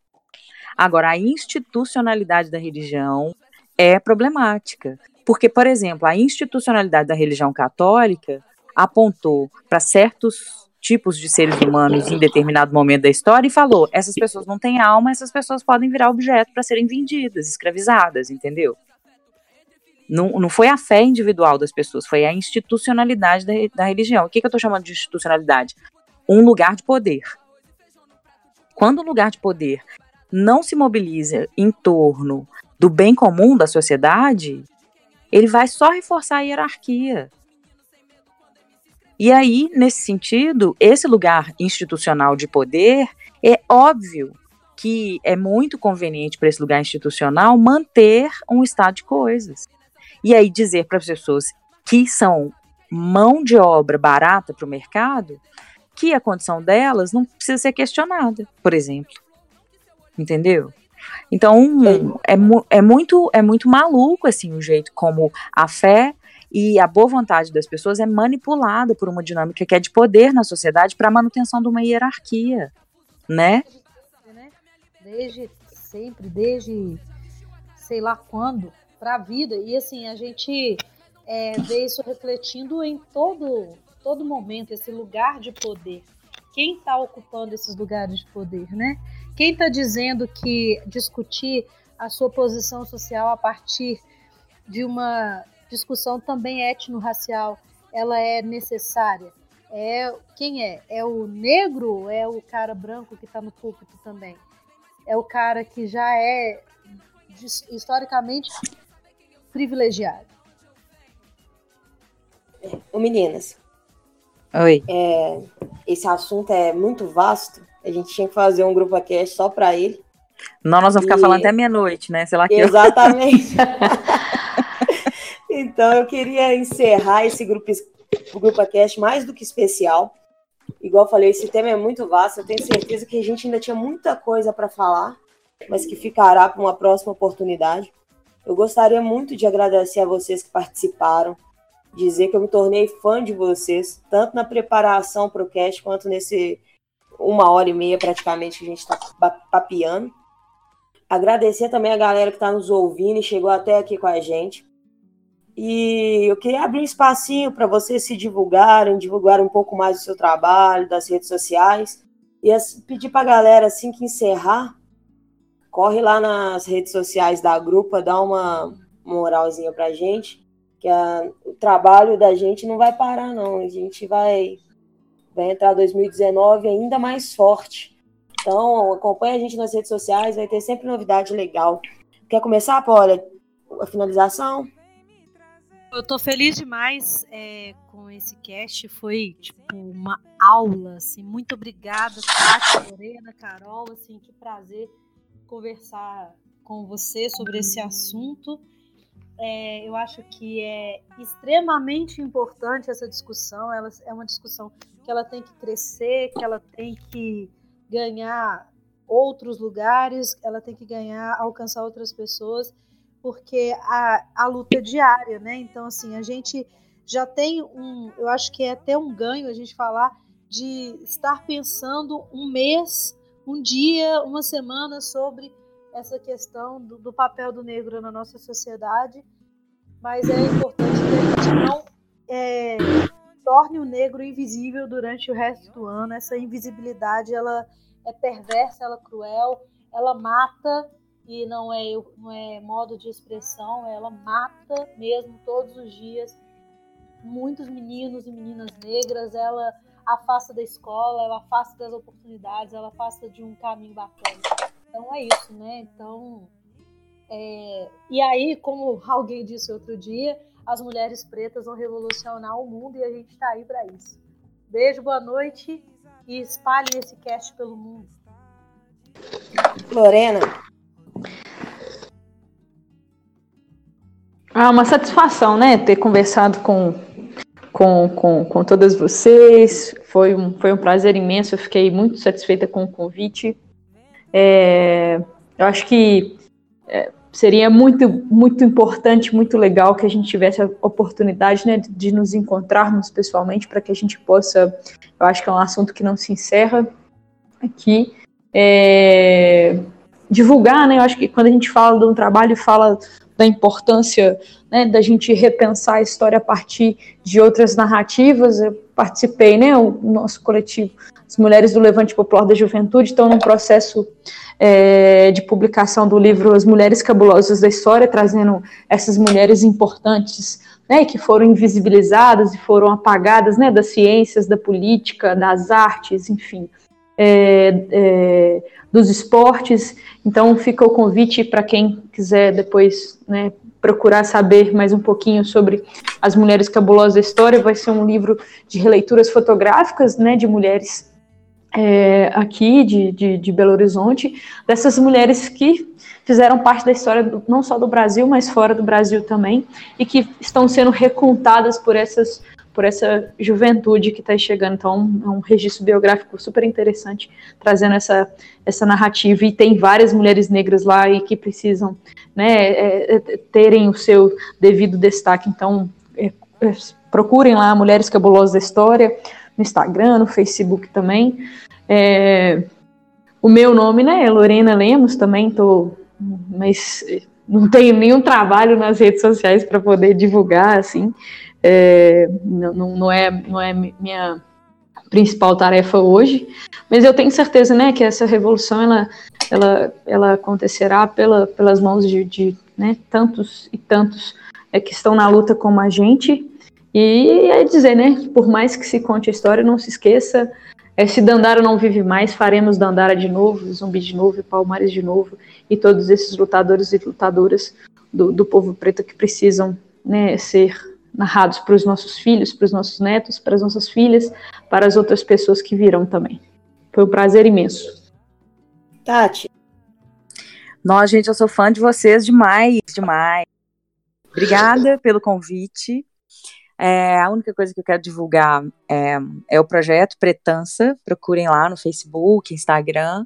Agora, a institucionalidade da religião é problemática, porque, por exemplo, a institucionalidade da religião católica apontou para certos tipos de seres humanos em determinado momento da história e falou: essas pessoas não têm alma, essas pessoas podem virar objeto para serem vendidas, escravizadas, entendeu? Não, não foi a fé individual das pessoas, foi a institucionalidade da, da religião. O que, que eu estou chamando de institucionalidade? Um lugar de poder. Quando um lugar de poder não se mobiliza em torno do bem comum da sociedade, ele vai só reforçar a hierarquia. E aí, nesse sentido, esse lugar institucional de poder é óbvio que é muito conveniente para esse lugar institucional manter um estado de coisas. E aí dizer para as pessoas que são mão de obra barata para o mercado que a condição delas não precisa ser questionada, por exemplo. Entendeu? Então, é, é, muito, é muito maluco assim o jeito como a fé e a boa vontade das pessoas é manipulada por uma dinâmica que é de poder na sociedade para a manutenção de uma hierarquia, né? Desde sempre, desde sei lá quando, para a vida. E assim, a gente é, vê isso refletindo em todo, todo momento, esse lugar de poder. Quem está ocupando esses lugares de poder, né? Quem está dizendo que discutir a sua posição social a partir de uma discussão também etno-racial, ela é necessária? É quem é? É o negro? É o cara branco que está no púlpito também? É o cara que já é historicamente privilegiado. Ô meninas. Oi. É, esse assunto é muito vasto. A gente tinha que fazer um grupo aqui só para ele. Não, nós vamos ficar e... falando até meia-noite, né? Sei lá que Exatamente. então eu queria encerrar esse grupo, o grupo cast mais do que especial. Igual eu falei, esse tema é muito vasto. Eu tenho certeza que a gente ainda tinha muita coisa para falar, mas que ficará para uma próxima oportunidade. Eu gostaria muito de agradecer a vocês que participaram, dizer que eu me tornei fã de vocês, tanto na preparação para o cast quanto nesse uma hora e meia praticamente que a gente está papiando. Agradecer também a galera que está nos ouvindo e chegou até aqui com a gente. E eu queria abrir um espacinho para vocês se divulgarem, divulgar um pouco mais do seu trabalho, das redes sociais. E pedir para a galera, assim que encerrar, corre lá nas redes sociais da grupa, dá uma moralzinha para a gente, que a, o trabalho da gente não vai parar, não. A gente vai, vai entrar 2019 ainda mais forte. Então, acompanha a gente nas redes sociais, vai ter sempre novidade legal. Quer começar, Paula? A finalização? Eu tô feliz demais é, com esse cast. Foi tipo uma aula, assim. Muito obrigada, Tati, Lorena, Carol, assim, que prazer conversar com você sobre esse assunto. É, eu acho que é extremamente importante essa discussão. Ela é uma discussão que ela tem que crescer, que ela tem que ganhar outros lugares, ela tem que ganhar, alcançar outras pessoas porque a, a luta é diária, né? Então, assim, a gente já tem um. Eu acho que é até um ganho a gente falar de estar pensando um mês, um dia, uma semana sobre essa questão do, do papel do negro na nossa sociedade. Mas é importante que a gente não é, torne o negro invisível durante o resto do ano. Essa invisibilidade ela é perversa, ela é cruel, ela mata e não é, não é modo de expressão, ela mata mesmo todos os dias muitos meninos e meninas negras, ela afasta da escola, ela afasta das oportunidades, ela afasta de um caminho bacana. Então é isso, né? Então, é... e aí, como alguém disse outro dia, as mulheres pretas vão revolucionar o mundo e a gente está aí para isso. Beijo, boa noite e espalhe esse cast pelo mundo. Lorena, ah, uma satisfação, né? Ter conversado com, com, com, com todas vocês. Foi um, foi um prazer imenso. Eu fiquei muito satisfeita com o convite. É, eu acho que é, seria muito, muito importante, muito legal que a gente tivesse a oportunidade né, de nos encontrarmos pessoalmente para que a gente possa. Eu acho que é um assunto que não se encerra aqui. É, divulgar, né? Eu acho que quando a gente fala de um trabalho, fala da importância né, da gente repensar a história a partir de outras narrativas. Eu participei, né, o nosso coletivo, as Mulheres do Levante Popular da Juventude, estão num processo é, de publicação do livro As Mulheres Cabulosas da História, trazendo essas mulheres importantes né, que foram invisibilizadas e foram apagadas né, das ciências, da política, das artes, enfim. É, é, dos esportes. Então fica o convite para quem quiser depois né, procurar saber mais um pouquinho sobre as mulheres cabulosas da história. Vai ser um livro de releituras fotográficas né, de mulheres é, aqui de, de, de, Belo Horizonte, dessas mulheres que fizeram parte da história não só do Brasil, mas fora do Brasil também, e que estão sendo recontadas por essas por essa juventude que está chegando. Então, é um registro biográfico super interessante, trazendo essa, essa narrativa. E tem várias mulheres negras lá e que precisam né, é, é, terem o seu devido destaque. Então, é, é, procurem lá Mulheres Cabulosas da História, no Instagram, no Facebook também. É, o meu nome né, é Lorena Lemos, também estou. Mas não tenho nenhum trabalho nas redes sociais para poder divulgar, assim é, não, não, é, não é minha principal tarefa hoje, mas eu tenho certeza, né, que essa revolução ela, ela, ela acontecerá pela, pelas mãos de, de né, tantos e tantos é, que estão na luta como a gente. E é dizer, né, por mais que se conte a história, não se esqueça, é, se Dandara não vive mais, faremos Dandara de novo, Zumbi de novo, Palmares de novo, e todos esses lutadores e lutadoras do, do povo preto que precisam né, ser narrados para os nossos filhos, para os nossos netos, para as nossas filhas, para as outras pessoas que virão também. Foi um prazer imenso. Tati. Nossa, gente, eu sou fã de vocês demais, demais. Obrigada pelo convite. É, a única coisa que eu quero divulgar é, é o projeto Pretança. Procurem lá no Facebook, Instagram.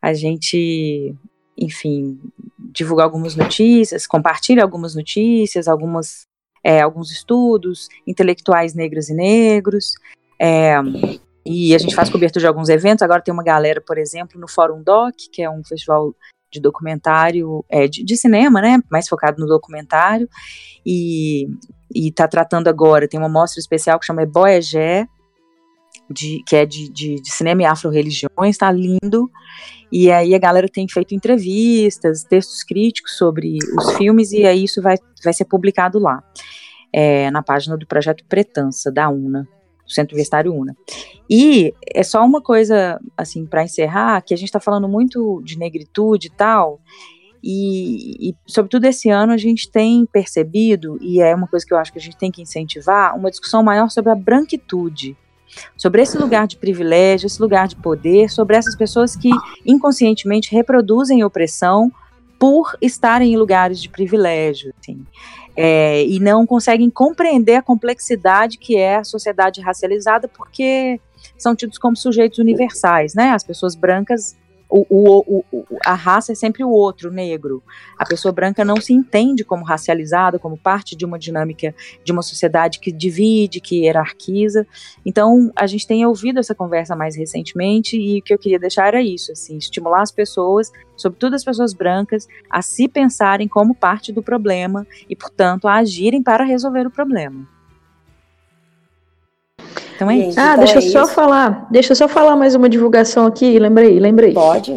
A gente, enfim, divulga algumas notícias, compartilha algumas notícias, algumas é, alguns estudos, intelectuais negras e negros, é, e a gente faz cobertura de alguns eventos. Agora tem uma galera, por exemplo, no Fórum Doc, que é um festival de documentário, é, de, de, cinema, né, mais focado no documentário, e está tratando agora, tem uma mostra especial que chama Boegé, de, que é de, de, de cinema e afro-religiões, está lindo, e aí a galera tem feito entrevistas, textos críticos sobre os filmes, e aí isso vai, vai ser publicado lá, é, na página do Projeto Pretança, da UNA, do Centro Universitário UNA. E é só uma coisa, assim, para encerrar, que a gente está falando muito de negritude e tal, e, e, sobretudo esse ano, a gente tem percebido, e é uma coisa que eu acho que a gente tem que incentivar, uma discussão maior sobre a branquitude, sobre esse lugar de privilégio, esse lugar de poder, sobre essas pessoas que inconscientemente reproduzem opressão por estarem em lugares de privilégio. Assim é, e não conseguem compreender a complexidade que é a sociedade racializada, porque são tidos como sujeitos universais, né? As pessoas brancas o, o, o, a raça é sempre o outro, negro. A pessoa branca não se entende como racializada, como parte de uma dinâmica de uma sociedade que divide, que hierarquiza. Então, a gente tem ouvido essa conversa mais recentemente e o que eu queria deixar era isso, assim, estimular as pessoas, sobretudo as pessoas brancas, a se pensarem como parte do problema e, portanto, a agirem para resolver o problema. Então é isso. Ah, então deixa é eu só isso. falar, deixa eu só falar mais uma divulgação aqui, lembrei, lembrei. Pode.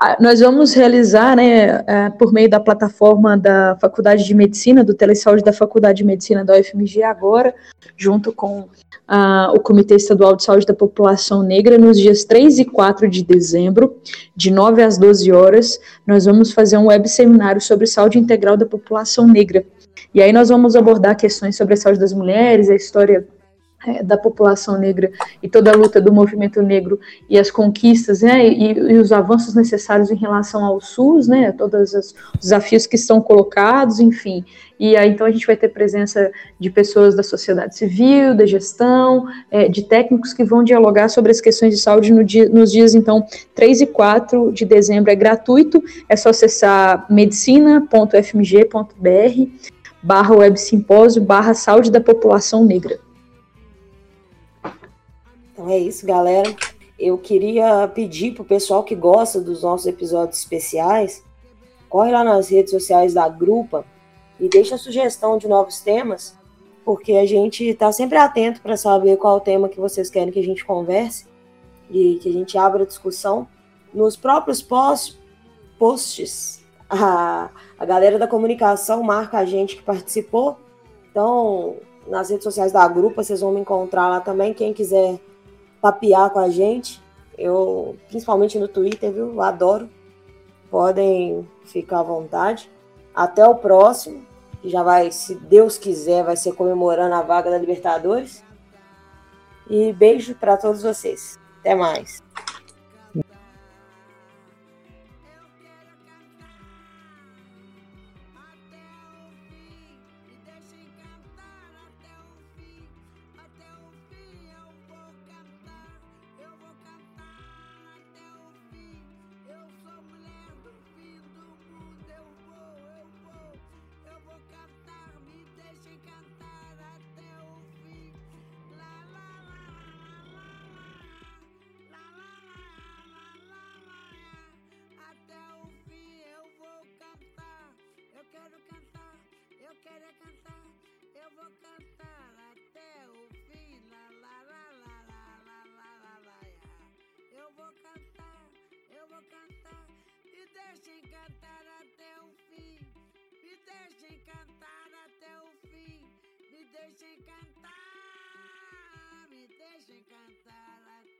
Ah, nós vamos realizar, né, é, por meio da plataforma da Faculdade de Medicina, do Telesaúde da Faculdade de Medicina da UFMG agora, junto com uh, o Comitê Estadual de Saúde da População Negra, nos dias 3 e 4 de dezembro, de 9 às 12 horas, nós vamos fazer um web seminário sobre saúde integral da população negra. E aí nós vamos abordar questões sobre a saúde das mulheres, a história é, da população negra e toda a luta do movimento negro e as conquistas né, e, e, os avanços necessários em relação ao SUS, né, todos os desafios que estão colocados, enfim. E aí então a gente vai ter presença de pessoas da sociedade civil, da gestão, é, de técnicos que vão dialogar sobre as questões de saúde no dia, nos dias então 3 e 4 de dezembro. É gratuito, é só acessar medicina.fmg.br barra web simpósio barra saúde da população negra. Então é isso, galera. Eu queria pedir pro pessoal que gosta dos nossos episódios especiais, corre lá nas redes sociais da Grupa e deixa a sugestão de novos temas, porque a gente está sempre atento para saber qual o tema que vocês querem que a gente converse e que a gente abra discussão. Nos próprios post, posts, a, a galera da comunicação marca a gente que participou. Então, nas redes sociais da Grupa, vocês vão me encontrar lá também. Quem quiser papear com a gente. Eu, principalmente no Twitter, viu? Eu adoro. Podem ficar à vontade. Até o próximo, que já vai, se Deus quiser, vai ser comemorando a vaga da Libertadores. E beijo para todos vocês. Até mais. deje cantar a